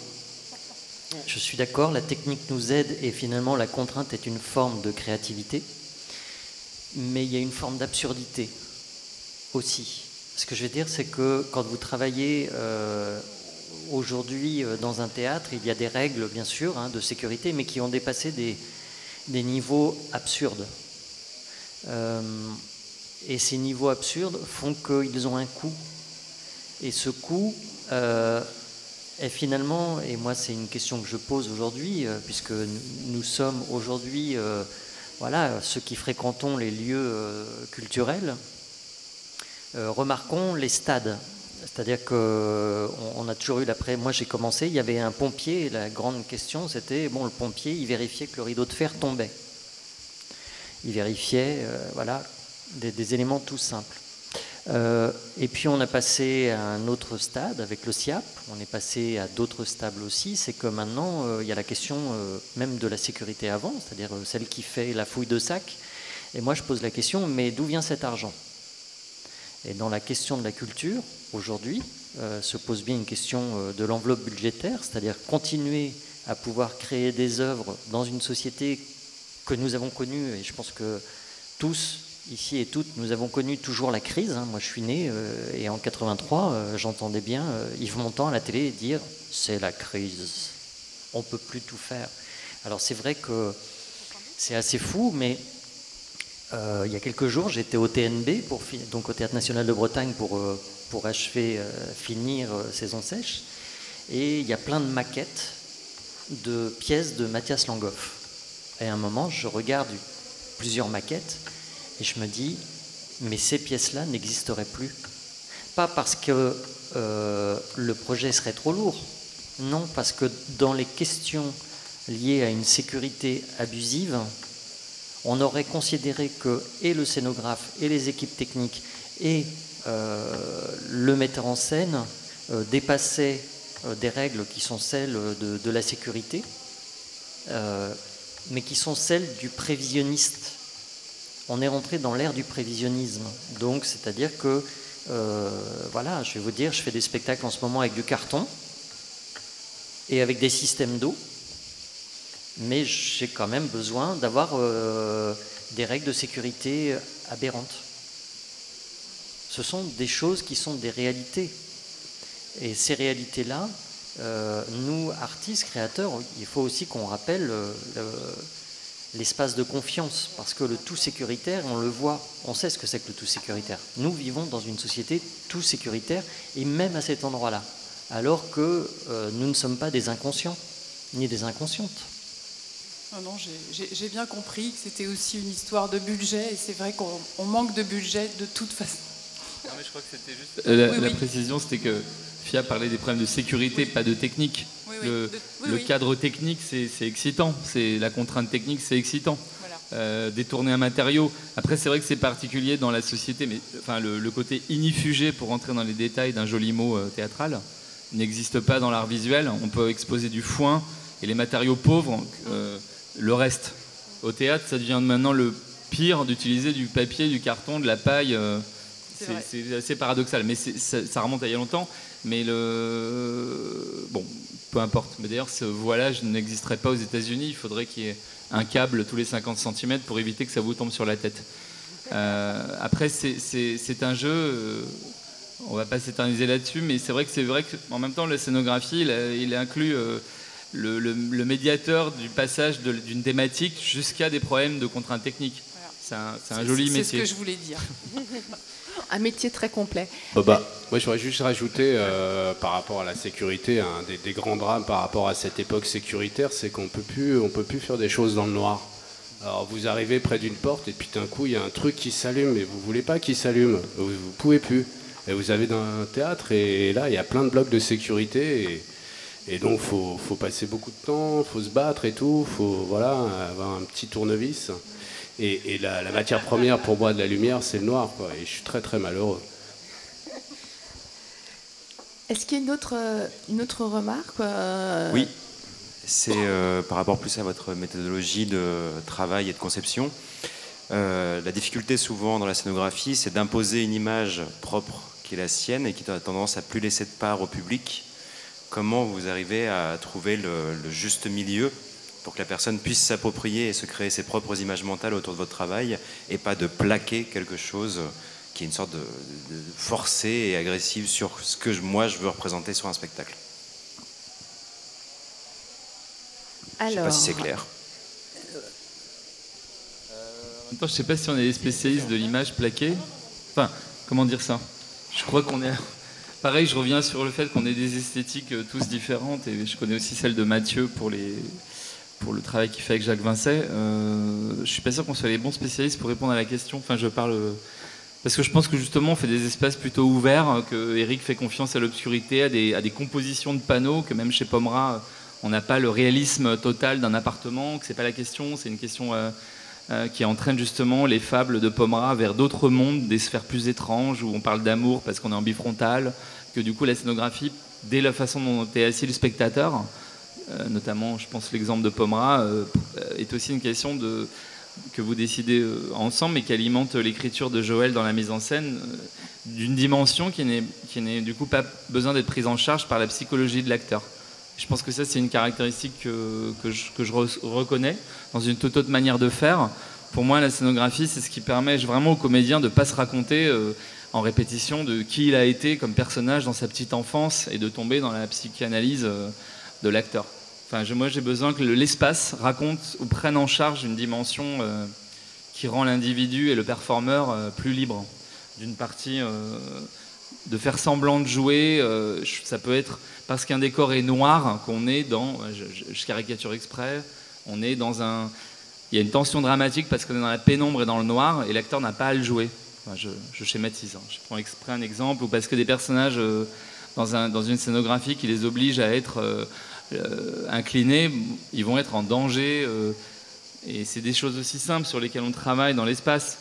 Je suis d'accord, la technique nous aide et finalement la contrainte est une forme de créativité mais il y a une forme d'absurdité aussi. Ce que je veux dire, c'est que quand vous travaillez euh, aujourd'hui euh, dans un théâtre, il y a des règles, bien sûr, hein, de sécurité, mais qui ont dépassé des, niveaux absurdes. Euh, et ces niveaux absurdes font qu'ils ont un coût. Et ce coût est finalement, et moi c'est une question que je pose aujourd'hui, puisque nous sommes aujourd'hui voilà, ceux qui fréquentons les lieux euh, culturels, euh, remarquons les stades. C'est-à-dire qu'on a toujours eu l'après. Moi, j'ai commencé, il y avait un pompier, et la grande question, c'était bon, le pompier, il vérifiait que le rideau de fer tombait. Il vérifiait, euh, voilà, des, éléments tout simples. Euh, et puis on a passé à un autre stade avec le SIAP, on est passé à d'autres stades aussi, c'est que maintenant euh, il y a la question euh, même de la sécurité avant, c'est-à-dire celle qui fait la fouille de sac. Et moi je pose la question, mais d'où vient cet argent? Et dans la question de la culture, aujourd'hui, se pose bien une question de l'enveloppe budgétaire, c'est-à-dire continuer à pouvoir créer des œuvres dans une société que nous avons connue, et je pense que tous, ici et toutes, nous avons connu toujours la crise. Hein. Moi, je suis né et en 83, j'entendais bien Yves Montand à la télé dire c'est la crise, on peut plus tout faire. Alors c'est vrai que c'est assez fou, mais euh, il y a quelques jours, j'étais au TNB, pour, donc au Théâtre National de Bretagne, pour, euh, pour achever, euh, finir Saison Sèche. Et il y a plein de maquettes de pièces de Mathias Langhoff. Et à un moment, je regarde plusieurs maquettes et je me dis, mais ces pièces-là n'existeraient plus. Pas parce que le projet serait trop lourd, non, parce que dans les questions liées à une sécurité abusive, on aurait considéré que et le scénographe et les équipes techniques et euh, le metteur en scène euh, dépassaient euh, des règles qui sont celles de, la sécurité, mais qui sont celles du prévisionniste. On est rentré dans l'ère du prévisionnisme. Donc, c'est-à-dire que, voilà, je vais vous dire, je fais des spectacles en ce moment avec du carton et avec des systèmes d'eau mais j'ai quand même besoin d'avoir euh, des règles de sécurité aberrantes. Ce sont des choses qui sont des réalités. Et ces réalités-là, euh, nous, artistes, créateurs, il faut aussi qu'on rappelle euh, l'espace de confiance, parce que le tout sécuritaire, on le voit, on sait ce que c'est que le tout sécuritaire. Nous vivons dans une société tout sécuritaire, et même à cet endroit-là, alors que nous ne sommes pas des inconscients, ni des inconscientes. Non, non, j'ai bien compris que c'était aussi une histoire de budget et c'est vrai qu'on manque de budget de toute façon. Non, mais je crois que c'était juste. Euh, la, précision, c'était que FIA parlait des problèmes de sécurité, pas de technique. Le, cadre technique, c'est excitant. C'est la contrainte technique, c'est excitant. Euh, détourner un matériau. Après, c'est vrai que c'est particulier dans la société, mais enfin, le, côté inifugé, pour rentrer dans les détails d'un joli mot euh, théâtral, n'existe pas dans l'art visuel. On peut exposer du foin et les matériaux pauvres le reste. Au théâtre, ça devient maintenant le pire d'utiliser du papier, du carton, de la paille. Euh, c'est assez paradoxal, mais ça, remonte à il y a longtemps. Mais le. Bon, peu importe. Mais d'ailleurs, ce voilage n'existerait pas aux États-Unis. Il faudrait qu'il y ait un câble tous les 50 cm pour éviter que ça vous tombe sur la tête. Euh, après, c'est un jeu. Euh, on va pas s'éterniser là-dessus, mais c'est vrai que c'est vrai qu'en même temps, la scénographie, il, inclut le, médiateur du passage d'une thématique jusqu'à des problèmes de contraintes techniques. C'est un, joli métier. C'est ce que je voulais dire. un métier très complet. Bah, moi, je voudrais juste rajouter euh, par rapport à la sécurité, un des, grands drames par rapport à cette époque sécuritaire, c'est qu'on peut plus, on peut plus faire des choses dans le noir. Alors vous arrivez près d'une porte et puis d'un coup il y a un truc qui s'allume et vous voulez pas qu'il s'allume, vous, vous pouvez plus. Et vous avez un théâtre et là il y a plein de blocs de sécurité et, et donc, faut, faut passer beaucoup de temps, faut se battre et tout, faut voilà, avoir un petit tournevis. Et, la, matière première pour moi de la lumière, c'est le noir. Quoi, et je suis très très malheureux. Est-ce qu'il y a une autre, une autre remarque Oui, c'est euh, par rapport plus à votre méthodologie de travail et de conception. Euh, la difficulté souvent dans la scénographie, c'est d'imposer une image propre qui est la sienne et qui a tendance à plus laisser de part au public comment vous arrivez à trouver le, juste milieu pour que la personne puisse s'approprier et se créer ses propres images mentales autour de votre travail et pas de plaquer quelque chose qui est une sorte de, forcé et agressive sur ce que moi je veux représenter sur un spectacle. Alors, je sais pas si c'est clair. en même temps, je sais pas si on est des spécialistes de l'image plaquée. Enfin, comment dire ça? Je crois qu'on est Pareil, je reviens sur le fait qu'on ait des esthétiques euh, tous différentes et je connais aussi celle de Mathieu pour, les, pour le travail qu'il fait avec Jacques Vincet. Euh, je suis pas sûr qu'on soit les bons spécialistes pour répondre à la question. Enfin, je parle parce que je pense que justement on fait des espaces plutôt ouverts, que Eric fait confiance à l'obscurité, à des, compositions de panneaux, que même chez Pomera on n'a pas le réalisme total d'un appartement, que c'est pas la question, c'est une question euh, euh, qui entraîne justement les fables de Pomera vers d'autres mondes, des sphères plus étranges, où on parle d'amour parce qu'on est en bifrontal, que du coup la scénographie, dès la façon dont est assis le spectateur, euh, notamment je pense l'exemple de Pomera, euh, est aussi une question de, que vous décidez ensemble, mais qui alimente l'écriture de Joël dans la mise en scène, d'une dimension qui n'est, du coup pas besoin d'être prise en charge par la psychologie de l'acteur. Je pense que ça, c'est une caractéristique que, que je, reconnais dans une toute autre manière de faire. Pour moi, la scénographie, c'est ce qui permet vraiment au comédien de ne pas se raconter euh, en répétition de qui il a été comme personnage dans sa petite enfance et de tomber dans la psychanalyse euh, de l'acteur. Moi, j'ai besoin que l'espace raconte ou prenne en charge une dimension euh, qui rend l'individu et le performeur plus libre d'une partie de faire semblant de jouer. ça peut être parce qu'un décor est noir qu'on est dans, je, caricature exprès, on est dans un, il y a une tension dramatique parce qu'on est dans la pénombre et dans le noir et l'acteur n'a pas à le jouer. je, schématise, hein. je prends exprès un exemple, ou parce que des personnages euh, dans, dans, une scénographie qui les oblige à être euh, euh, inclinés, ils vont être en danger. et c'est des choses aussi simples sur lesquelles on travaille dans l'espace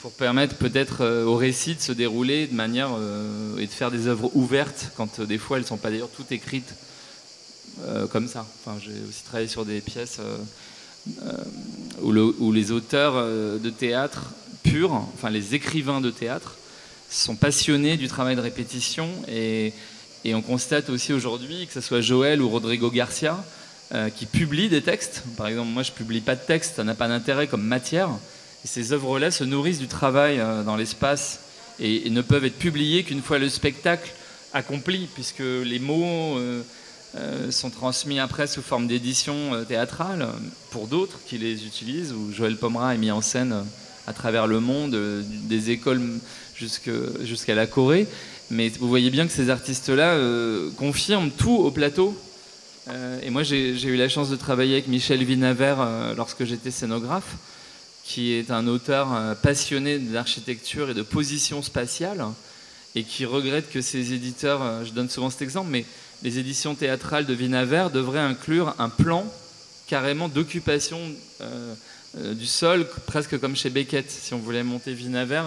pour permettre peut-être au récit de se dérouler de manière et de faire des œuvres ouvertes quand des fois elles ne sont pas d'ailleurs toutes écrites comme ça. Enfin, j'ai aussi travaillé sur des pièces euh, où, les auteurs euh, de théâtre purs, enfin les écrivains de théâtre, sont passionnés du travail de répétition et, on constate aussi aujourd'hui que ce soit Joël ou Rodrigo Garcia euh, qui publient des textes. Par exemple, moi je publie pas de texte, ça n'a pas d'intérêt comme matière. Et ces œuvres-là se nourrissent du travail dans l'espace et, ne peuvent être publiées qu'une fois le spectacle accompli, puisque les mots euh, sont transmis après sous forme d'édition euh, théâtrale pour d'autres qui les utilisent, où Joël Pomera est mis en scène euh, à travers le monde, des écoles jusqu'à la Corée. Mais vous voyez bien que ces artistes-là confirment tout au plateau. et moi, j'ai eu la chance de travailler avec Michel Vinaver lorsque j'étais scénographe, qui est un auteur passionné d'architecture et de position spatiale, et qui regrette que ses éditeurs, je donne souvent cet exemple, mais les éditions théâtrales de Vinaver devraient inclure un plan carrément d'occupation euh, euh, du sol, presque comme chez Beckett. Si on voulait monter Vinaver,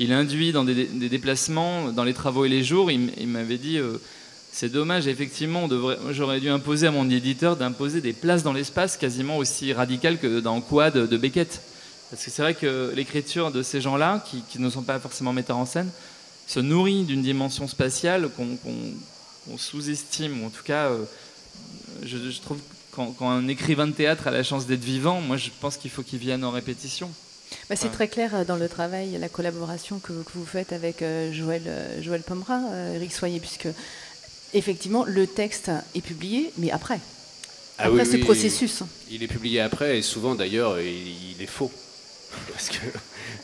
il, induit dans des, déplacements, dans les travaux et les jours. Il, m'avait dit euh, c'est dommage, effectivement, j'aurais dû imposer à mon éditeur d'imposer des places dans l'espace quasiment aussi radicales que dans Quad de Beckett. Parce que c'est vrai que l'écriture de ces gens-là, qui, ne sont pas forcément metteurs en scène, se nourrit d'une dimension spatiale qu'on on sous-estime, ou en tout cas, euh, je, trouve quand, quand, un écrivain de théâtre a la chance d'être vivant, moi je pense qu'il faut qu'il vienne en répétition. Bah, c'est très clair euh, dans le travail, la collaboration que, vous faites avec euh, Joël, Joël Pomera, Eric Soyer, puisque effectivement le texte est publié, mais après. Ah après ce processus. Il est publié après, et souvent d'ailleurs, il est faux. Parce que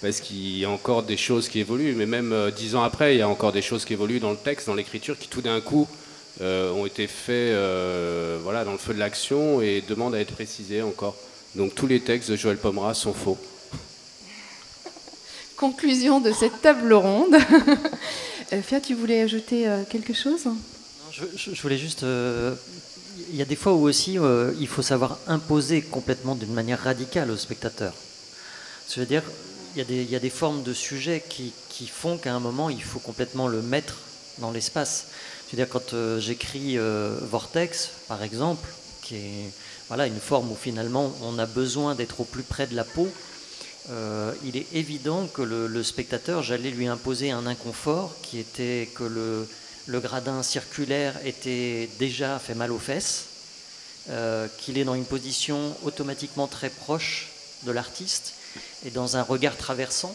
parce qu'il y a encore des choses qui évoluent, mais même euh, dix ans après, il y a encore des choses qui évoluent dans le texte, dans l'écriture, qui tout d'un coup euh, ont été faits euh, voilà, dans le feu de l'action et demandent à être précisés encore. Donc tous les textes de Joël Pomera sont faux. Conclusion de cette table ronde. Fia, tu voulais ajouter quelque chose? Je, voulais juste il y a des fois où aussi il faut savoir imposer complètement d'une manière radicale au spectateur. Je veux dire, il y, a des, formes de sujets qui, font qu'à un moment, il faut complètement le mettre dans l'espace. Je veux dire, quand euh, j'écris euh, Vortex, par exemple, qui est voilà, une forme où finalement on a besoin d'être au plus près de la peau, euh, il est évident que le, spectateur, j'allais lui imposer un inconfort qui était que le, gradin circulaire était déjà fait mal aux fesses, qu'il est dans une position automatiquement très proche de l'artiste et dans un regard traversant,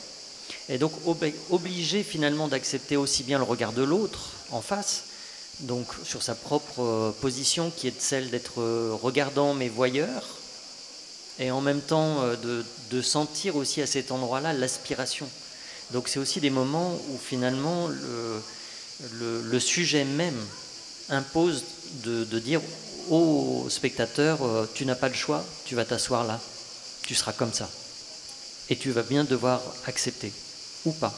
et donc obligé finalement d'accepter aussi bien le regard de l'autre en face, donc sur sa propre euh, position qui est celle d'être euh, regardant mais voyeur, et en même temps euh, de, sentir aussi à cet endroit-là l'aspiration. Donc c'est aussi des moments où finalement le, sujet même impose de, dire au spectateur, tu n'as pas le choix, tu vas t'asseoir là, tu seras comme ça et tu vas bien devoir accepter ou pas.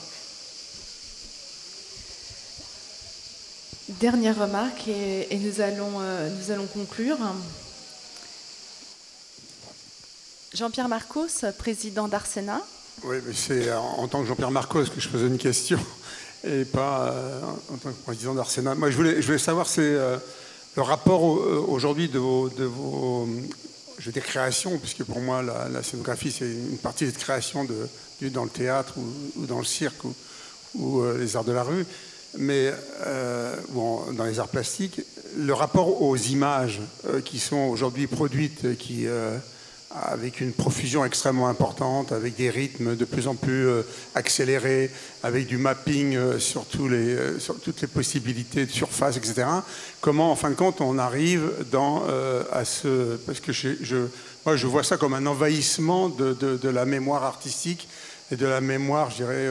Dernière remarque et, euh, nous allons conclure. Jean-Pierre Marcos, président d'Arsena. Oui, mais c'est en tant que Jean-Pierre Marcos que je posais une question et pas euh, en tant que président d'Arsena. Moi, je voulais, je voulais savoir, c'est euh, le rapport aujourd'hui de de vos je vais dire création, puisque pour moi la, scénographie c'est une partie de création de, dans le théâtre ou, dans le cirque ou, ou les arts de la rue, mais dans les arts plastiques, le rapport aux images qui sont aujourd'hui produites, qui avec une profusion extrêmement importante, avec des rythmes de plus en plus euh, accélérés, avec du mapping euh, euh, sur, toutes les possibilités de surface, etc. Comment, en fin de compte, on arrive à ce... Parce que moi, je vois ça comme un envahissement de, de, la mémoire artistique et de la mémoire, je dirais,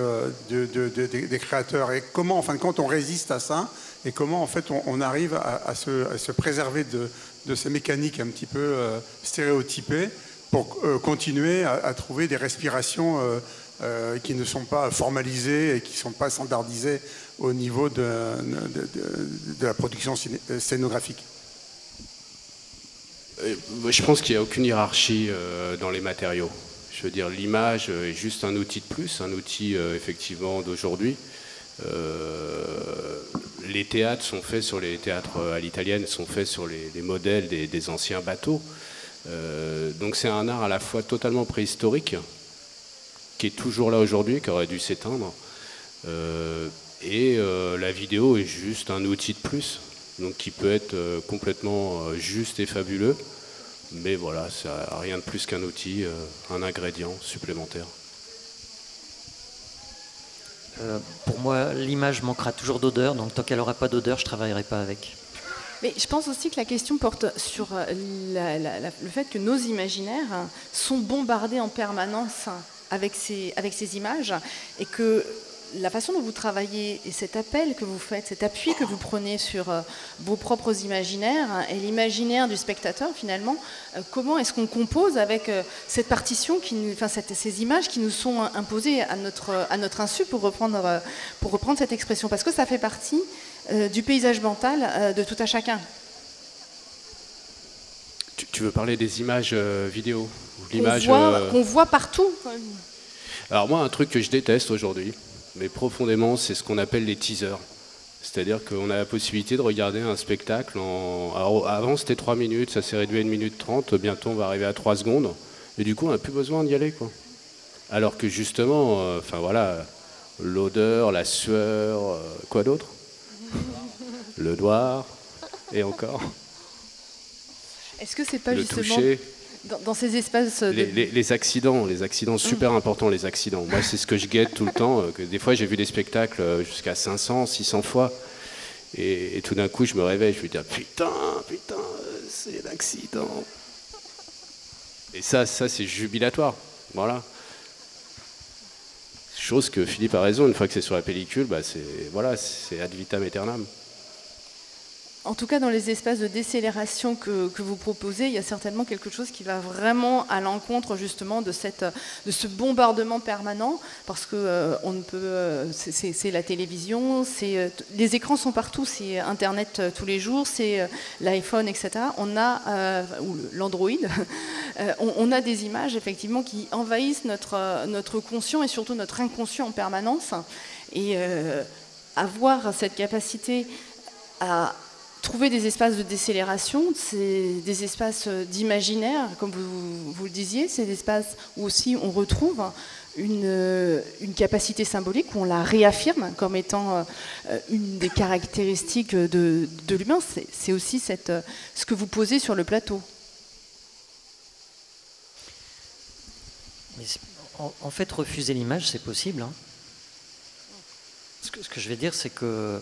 des créateurs. Et comment, en fin de compte, on résiste à ça et comment, en fait, on, arrive à, se, préserver de, ces mécaniques un petit peu stéréotypées pour euh, continuer à, trouver des respirations euh, euh, qui ne sont pas formalisées et qui ne sont pas standardisées au niveau de, la production scénographique. Je pense qu'il n'y a aucune hiérarchie dans les matériaux. Je veux dire, l'image est juste un outil de plus, un outil effectivement d'aujourd'hui. les théâtres sont faits sur les théâtres à l'italienne, sont faits sur les, modèles des, anciens bateaux. Euh, donc c'est un art à la fois totalement préhistorique, qui est toujours là aujourd'hui, qui aurait dû s'éteindre. Euh, et euh, la vidéo est juste un outil de plus, donc qui peut être complètement juste et fabuleux. Mais voilà, c'est rien de plus qu'un outil, un ingrédient supplémentaire. pour moi, l'image manquera toujours d'odeur, donc tant qu'elle n'aura pas d'odeur, je ne travaillerai pas avec. Mais je pense aussi que la question porte sur euh, le fait que nos imaginaires sont bombardés en permanence avec ces, images et que la façon dont vous travaillez et cet appel que vous faites, cet appui que vous prenez sur euh, vos propres imaginaires et l'imaginaire du spectateur finalement, euh, comment est-ce qu'on compose avec cette partition, qui, enfin ces images qui nous sont imposées à notre, à notre insu pour reprendre, pour reprendre cette expression? Parce que ça fait partie euh, du paysage mental euh, de tout à chacun. Tu, veux parler des images euh, vidéo Qu'on voit, partout. Alors moi, un truc que je déteste aujourd'hui, mais profondément, c'est ce qu'on appelle les teasers. C'est-à-dire qu'on a la possibilité de regarder un spectacle en... avant c'était 3 minutes, ça s'est réduit à 1 minute 30, bientôt on va arriver à 3 secondes, et du coup on n'a plus besoin d'y aller. Quoi. Alors que justement, enfin voilà, l'odeur, la sueur, quoi d'autre? Le doigt, et encore. Est-ce que c'est pas justement dans, ces espaces les, accidents, les accidents super importants, les accidents. Moi, c'est ce que je guette tout le temps. Euh, que des fois, j'ai vu des spectacles euh, jusqu'à 500, 600 fois, et, tout d'un coup, je me réveille, je me dis ah, putain, putain, c'est l'accident. Et ça, ça, c'est jubilatoire. Voilà. Chose que Philippe a raison, une fois que c'est sur la pellicule, bah c'est voilà, c'est ad vitam aeternam. En tout cas, dans les espaces de décélération que, vous proposez, il y a certainement quelque chose qui va vraiment à l'encontre justement de, cette, de ce bombardement permanent, parce que euh, on ne peut, euh, c'est la télévision, euh, les écrans sont partout, c'est Internet tous les jours, c'est l'iPhone, etc. On a ou l'Android, on, on, a des images effectivement qui envahissent notre notre conscient et surtout notre inconscient en permanence, et avoir cette capacité à trouver des espaces de décélération, c'est des espaces d'imaginaire, comme vous, vous, le disiez, c'est des espaces où aussi on retrouve une, une, capacité symbolique, où on la réaffirme comme étant euh, une des caractéristiques de, de l'humain. C'est aussi cette, ce que vous posez sur le plateau. en, fait, refuser l'image, c'est possible. Hein. Ce, que, ce que je vais dire, c'est que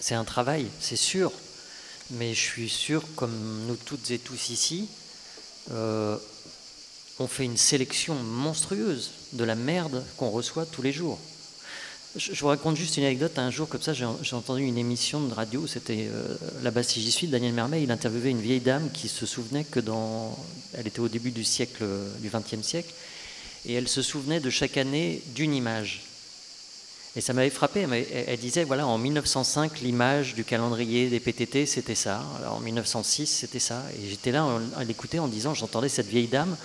c'est un travail, c'est sûr. Mais je suis sûr, comme nous toutes et tous ici, euh, on fait une sélection monstrueuse de la merde qu'on reçoit tous les jours. Je, vous raconte juste une anecdote. Un jour, comme ça, j'ai entendu une émission de radio. C'était euh, là-bas, si j'y suis. Daniel Mermet, il interviewait une vieille dame qui se souvenait que dans. Elle était au début du siècle, du XXe siècle. Et elle se souvenait de chaque année d'une image. Et ça m'avait frappé. Elle, disait voilà, en 1905, l'image du calendrier des PTT, c'était ça. Alors, en 1906, c'était ça. Et j'étais là à l'écouter en disant j'entendais cette vieille dame.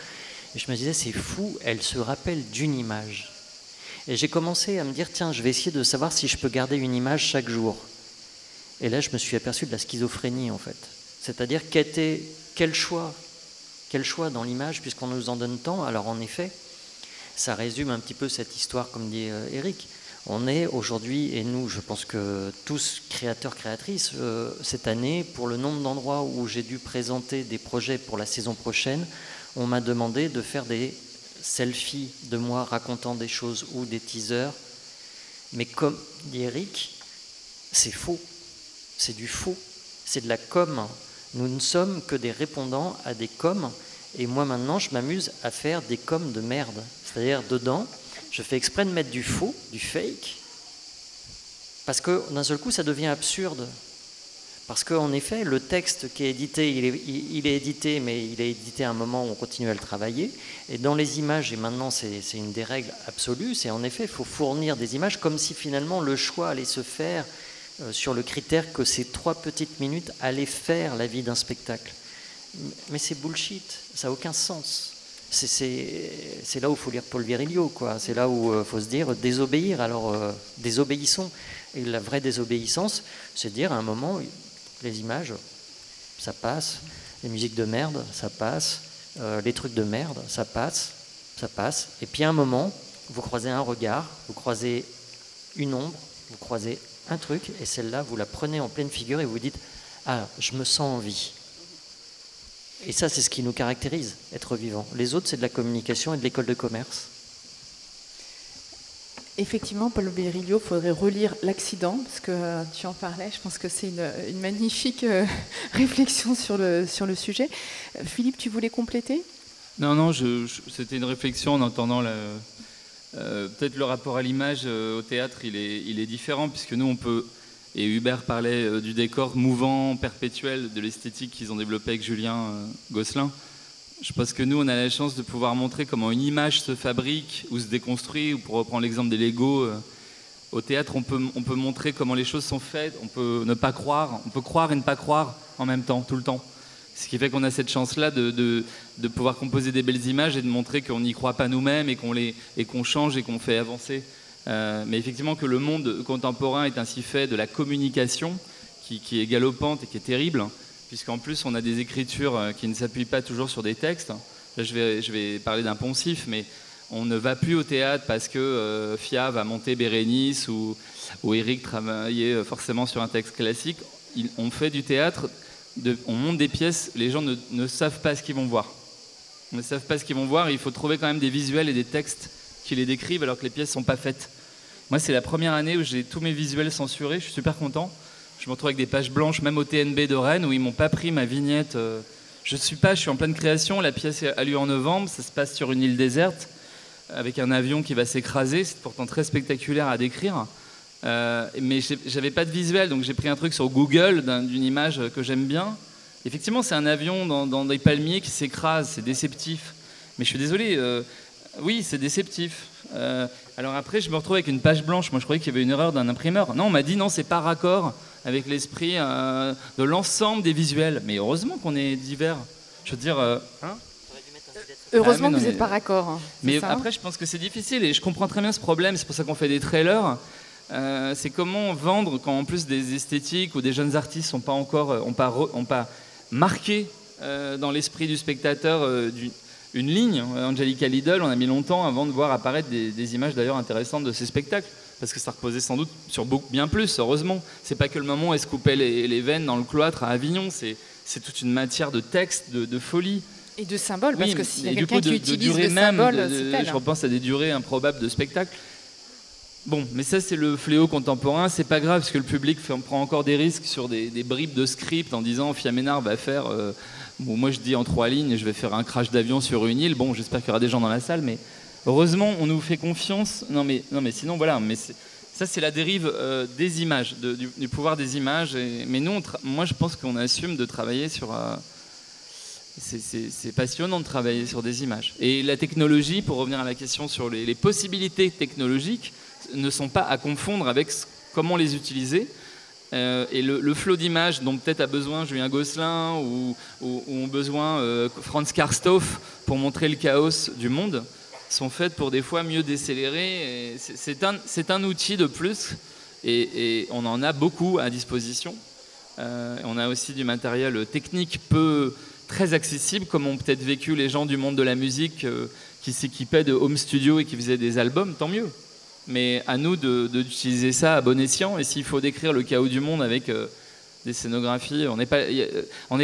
Et je me disais c'est fou, elle se rappelle d'une image. Et j'ai commencé à me dire tiens, je vais essayer de savoir si je peux garder une image chaque jour. Et là, je me suis aperçu de la schizophrénie, en fait. C'est-à-dire quel choix, quel choix dans l'image, puisqu'on nous en donne tant. Alors, en effet, ça résume un petit peu cette histoire, comme dit euh, Eric On est aujourd'hui, et nous, je pense que tous créateurs, créatrices, euh, cette année, pour le nombre d'endroits où j'ai dû présenter des projets pour la saison prochaine, on m'a demandé de faire des selfies de moi racontant des choses ou des teasers. Mais comme dit Eric, c'est faux. C'est du faux. C'est de la com. Nous ne sommes que des répondants à des coms. Et moi maintenant, je m'amuse à faire des coms de merde. C'est-à-dire dedans, je fais exprès de mettre du faux, du fake, parce que d'un seul coup, ça devient absurde. Parce qu'en effet, le texte qui est édité, il est, est, édité, mais il est édité à un moment où on continue à le travailler. Et dans les images, et maintenant c'est une des règles absolues, c'est en effet, il faut fournir des images comme si finalement le choix allait se faire euh, sur le critère que ces trois petites minutes allaient faire la vie d'un spectacle. Mais c'est bullshit, ça n'a aucun sens c'est là où il faut lire Paul Virilio, quoi. C'est là où euh, faut se dire désobéir. Alors, euh, désobéissons. Et la vraie désobéissance, c'est dire à un moment, les images, ça passe. Les musiques de merde, ça passe. Euh, les trucs de merde, ça passe. Ça passe. Et puis à un moment, vous croisez un regard, vous croisez une ombre, vous croisez un truc, et celle-là, vous la prenez en pleine figure et vous dites Ah, je me sens en vie. Et ça, c'est ce qui nous caractérise, être vivant. Les autres, c'est de la communication et de l'école de commerce. Effectivement, Paul Berillo, il faudrait relire L'accident, parce que euh, tu en parlais, je pense que c'est une, magnifique euh, réflexion sur le, sur le sujet. Euh, Philippe, tu voulais compléter? Non, non, c'était une réflexion en entendant peut-être le rapport à l'image au théâtre, il est, il est différent, puisque nous, on peut et Hubert parlait euh, du décor mouvant, perpétuel, de l'esthétique qu'ils ont développé avec Julien euh, Gosselin. Je pense que nous, on a la chance de pouvoir montrer comment une image se fabrique ou se déconstruit, ou pour reprendre l'exemple des Lego, euh, au théâtre, on peut, on peut montrer comment les choses sont faites, on peut ne pas croire, on peut croire et ne pas croire en même temps, tout le temps. Ce qui fait qu'on a cette chance-là de, de, pouvoir composer des belles images et de montrer qu'on n'y croit pas nous-mêmes et qu'on change et qu'on fait avancer. Euh, mais effectivement que le monde contemporain est ainsi fait de la communication qui, est galopante et qui est terrible, puisqu'en plus on a des écritures euh, qui ne s'appuient pas toujours sur des textes. Là je vais, parler d'un poncif, mais on ne va plus au théâtre parce que euh, Fia va monter Bérénice ou, ou Eric travaillait forcément sur un texte classique. on fait du théâtre, on monte des pièces, les gens ne, ne savent pas ce qu'ils vont voir. Ils ne savent pas ce qu'ils vont voir, il faut trouver quand même des visuels et des textes qui les décrivent alors que les pièces sont pas faites. Moi, c'est la première année où j'ai tous mes visuels censurés. Je suis super content. Je me retrouve avec des pages blanches, même au TNB de Rennes, où ils m'ont pas pris ma vignette. Euh. Je suis pas, je suis en pleine création. La pièce a lieu en novembre. Ça se passe sur une île déserte avec un avion qui va s'écraser. C'est pourtant très spectaculaire à décrire. Euh, mais j'avais pas de visuel, donc j'ai pris un truc sur Google d'une image que j'aime bien. Effectivement, c'est un avion dans, des palmiers qui s'écrase, c'est déceptif. Mais je suis désolé, euh, oui, c'est déceptif. Euh, alors après, je me retrouve avec une page blanche. Moi, je croyais qu'il y avait une erreur d'un imprimeur. Non, on m'a dit non, c'est pas raccord avec l'esprit euh, de l'ensemble des visuels. Mais heureusement qu'on est divers. Je veux dire. Euh, hein heureusement ah, que vous n'êtes pas raccord. Hein. mais après, je pense que c'est difficile et je comprends très bien ce problème. C'est pour ça qu'on fait des trailers. c'est comment vendre quand en plus des esthétiques ou des jeunes artistes sont pas encore, ont pas, ont pas marqué dans l'esprit du spectateur une ligne. Angelica Lidl, on a mis longtemps avant de voir apparaître des, images d'ailleurs intéressantes de ces spectacles. Parce que ça reposait sans doute sur beaucoup, bien plus, heureusement. C'est pas que le moment où elle se coupait les, veines dans le cloître à Avignon, c'est toute une matière de texte, de, folie. Et de symboles, parce que s'il y a quelqu'un qui utilise le symbole, Je repense à des durées improbables de spectacles. Bon, mais ça c'est le fléau contemporain, c'est pas grave parce que le public prend encore des risques sur des, bribes de script en disant Fiaménard va faire euh, moi, je dis en trois lignes, je vais faire un crash d'avion sur une île. Bon, j'espère qu'il y aura des gens dans la salle, mais heureusement, on nous fait confiance. Non, mais, non, mais sinon, voilà. Mais ça, c'est la dérive euh, des images, du, pouvoir des images. mais nous, moi, je pense qu'on assume de travailler sur. Euh, c'est passionnant de travailler sur des images. Et la technologie, pour revenir à la question sur les, les possibilités technologiques, ne sont pas à confondre avec comment les utiliser. Euh, et le, flot d'images dont peut-être a besoin Julien Gosselin ou, ont besoin euh, Franz Karstoff pour montrer le chaos du monde sont faites pour des fois mieux décélérer. C'est un, outil de plus et, on en a beaucoup à disposition. Euh, on a aussi du matériel technique peu très accessible, comme ont peut-être vécu les gens du monde de la musique qui s'équipaient de home studio et qui faisaient des albums, tant mieux. Mais à nous d'utiliser ça à bon escient. Et s'il faut décrire le chaos du monde avec des scénographies. On n'est pas,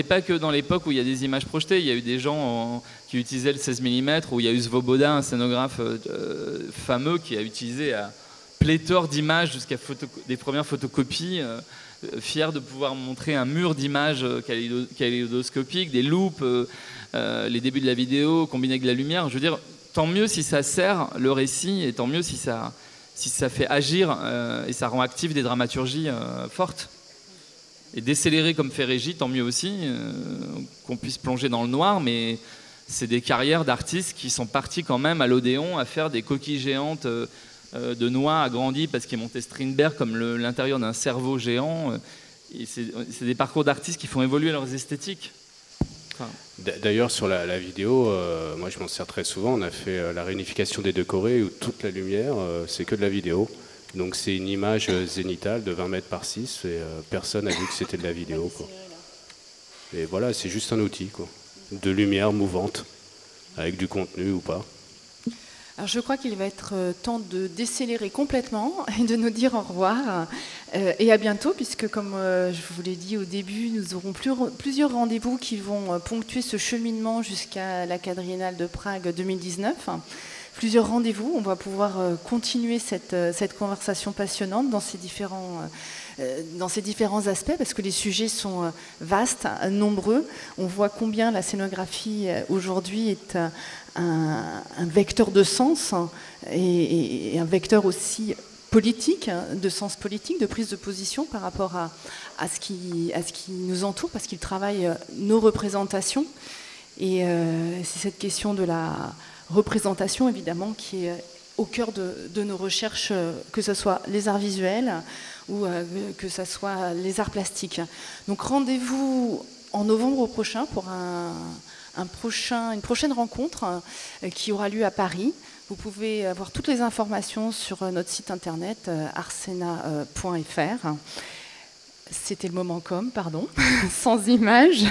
pas que dans l'époque où il y a des images projetées. Il y a eu des gens qui utilisaient le 16 mm, où il y a eu Svoboda, un scénographe euh, fameux, qui a utilisé à pléthore d'images jusqu'à des premières photocopies, euh, fier de pouvoir montrer un mur d'images euh, kaléidoscopiques, des loupes, les débuts de la vidéo combinés avec de la lumière. Je veux dire, tant mieux si ça sert le récit, et tant mieux si ça, si ça fait agir et ça rend actif des dramaturgies fortes et décélérer comme fait Régie, tant mieux aussi, euh, qu'on puisse plonger dans le noir, mais c'est des carrières d'artistes qui sont partis quand même à l'Odéon à faire des coquilles géantes euh, euh, de noix agrandies parce qu'ils montaient Strindberg comme l'intérieur d'un cerveau géant. c'est des parcours d'artistes qui font évoluer leurs esthétiques. D'ailleurs, sur la, vidéo, moi je m'en sers très souvent. On a fait la réunification des deux Corées où toute la lumière, c'est que de la vidéo. Donc c'est une image zénitale de 20 mètres par 6 et euh, personne n'a vu que c'était de la vidéo. Et voilà, c'est juste un outil quoi. de lumière mouvante, avec du contenu ou pas. Alors je crois qu'il va être euh, temps de décélérer complètement et de nous dire au revoir euh, et à bientôt puisque comme je vous l'ai dit au début, nous aurons plusieurs rendez-vous qui vont ponctuer ce cheminement jusqu'à la quadriennale de Prague 2019 plusieurs rendez-vous. On va pouvoir euh, continuer cette, euh, conversation passionnante dans ces différents euh, dans ces différents aspects, parce que les sujets sont vastes, nombreux. On voit combien la scénographie aujourd'hui est un, vecteur de sens hein, et, un vecteur aussi politique, hein, de sens politique, de prise de position par rapport à, ce, qui, nous entoure, parce qu'il travaille nos représentations. Et c'est cette question de la représentation, évidemment, qui est au cœur de, nos recherches, euh, que ce soit les arts visuels ou euh, que ce soit les arts plastiques. Donc rendez-vous en novembre prochain pour une prochaine rencontre euh, qui aura lieu à Paris. Vous pouvez avoir toutes les informations sur notre site internet arsena.fr. C'était le moment com, pardon, sans image.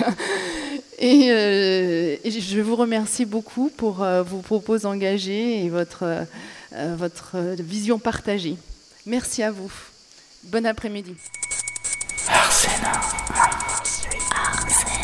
Euh, et, je vous remercie beaucoup pour euh, vos propos engagés et euh, votre vision partagée. Merci à vous. Bon après-midi. Arsena. Arsena.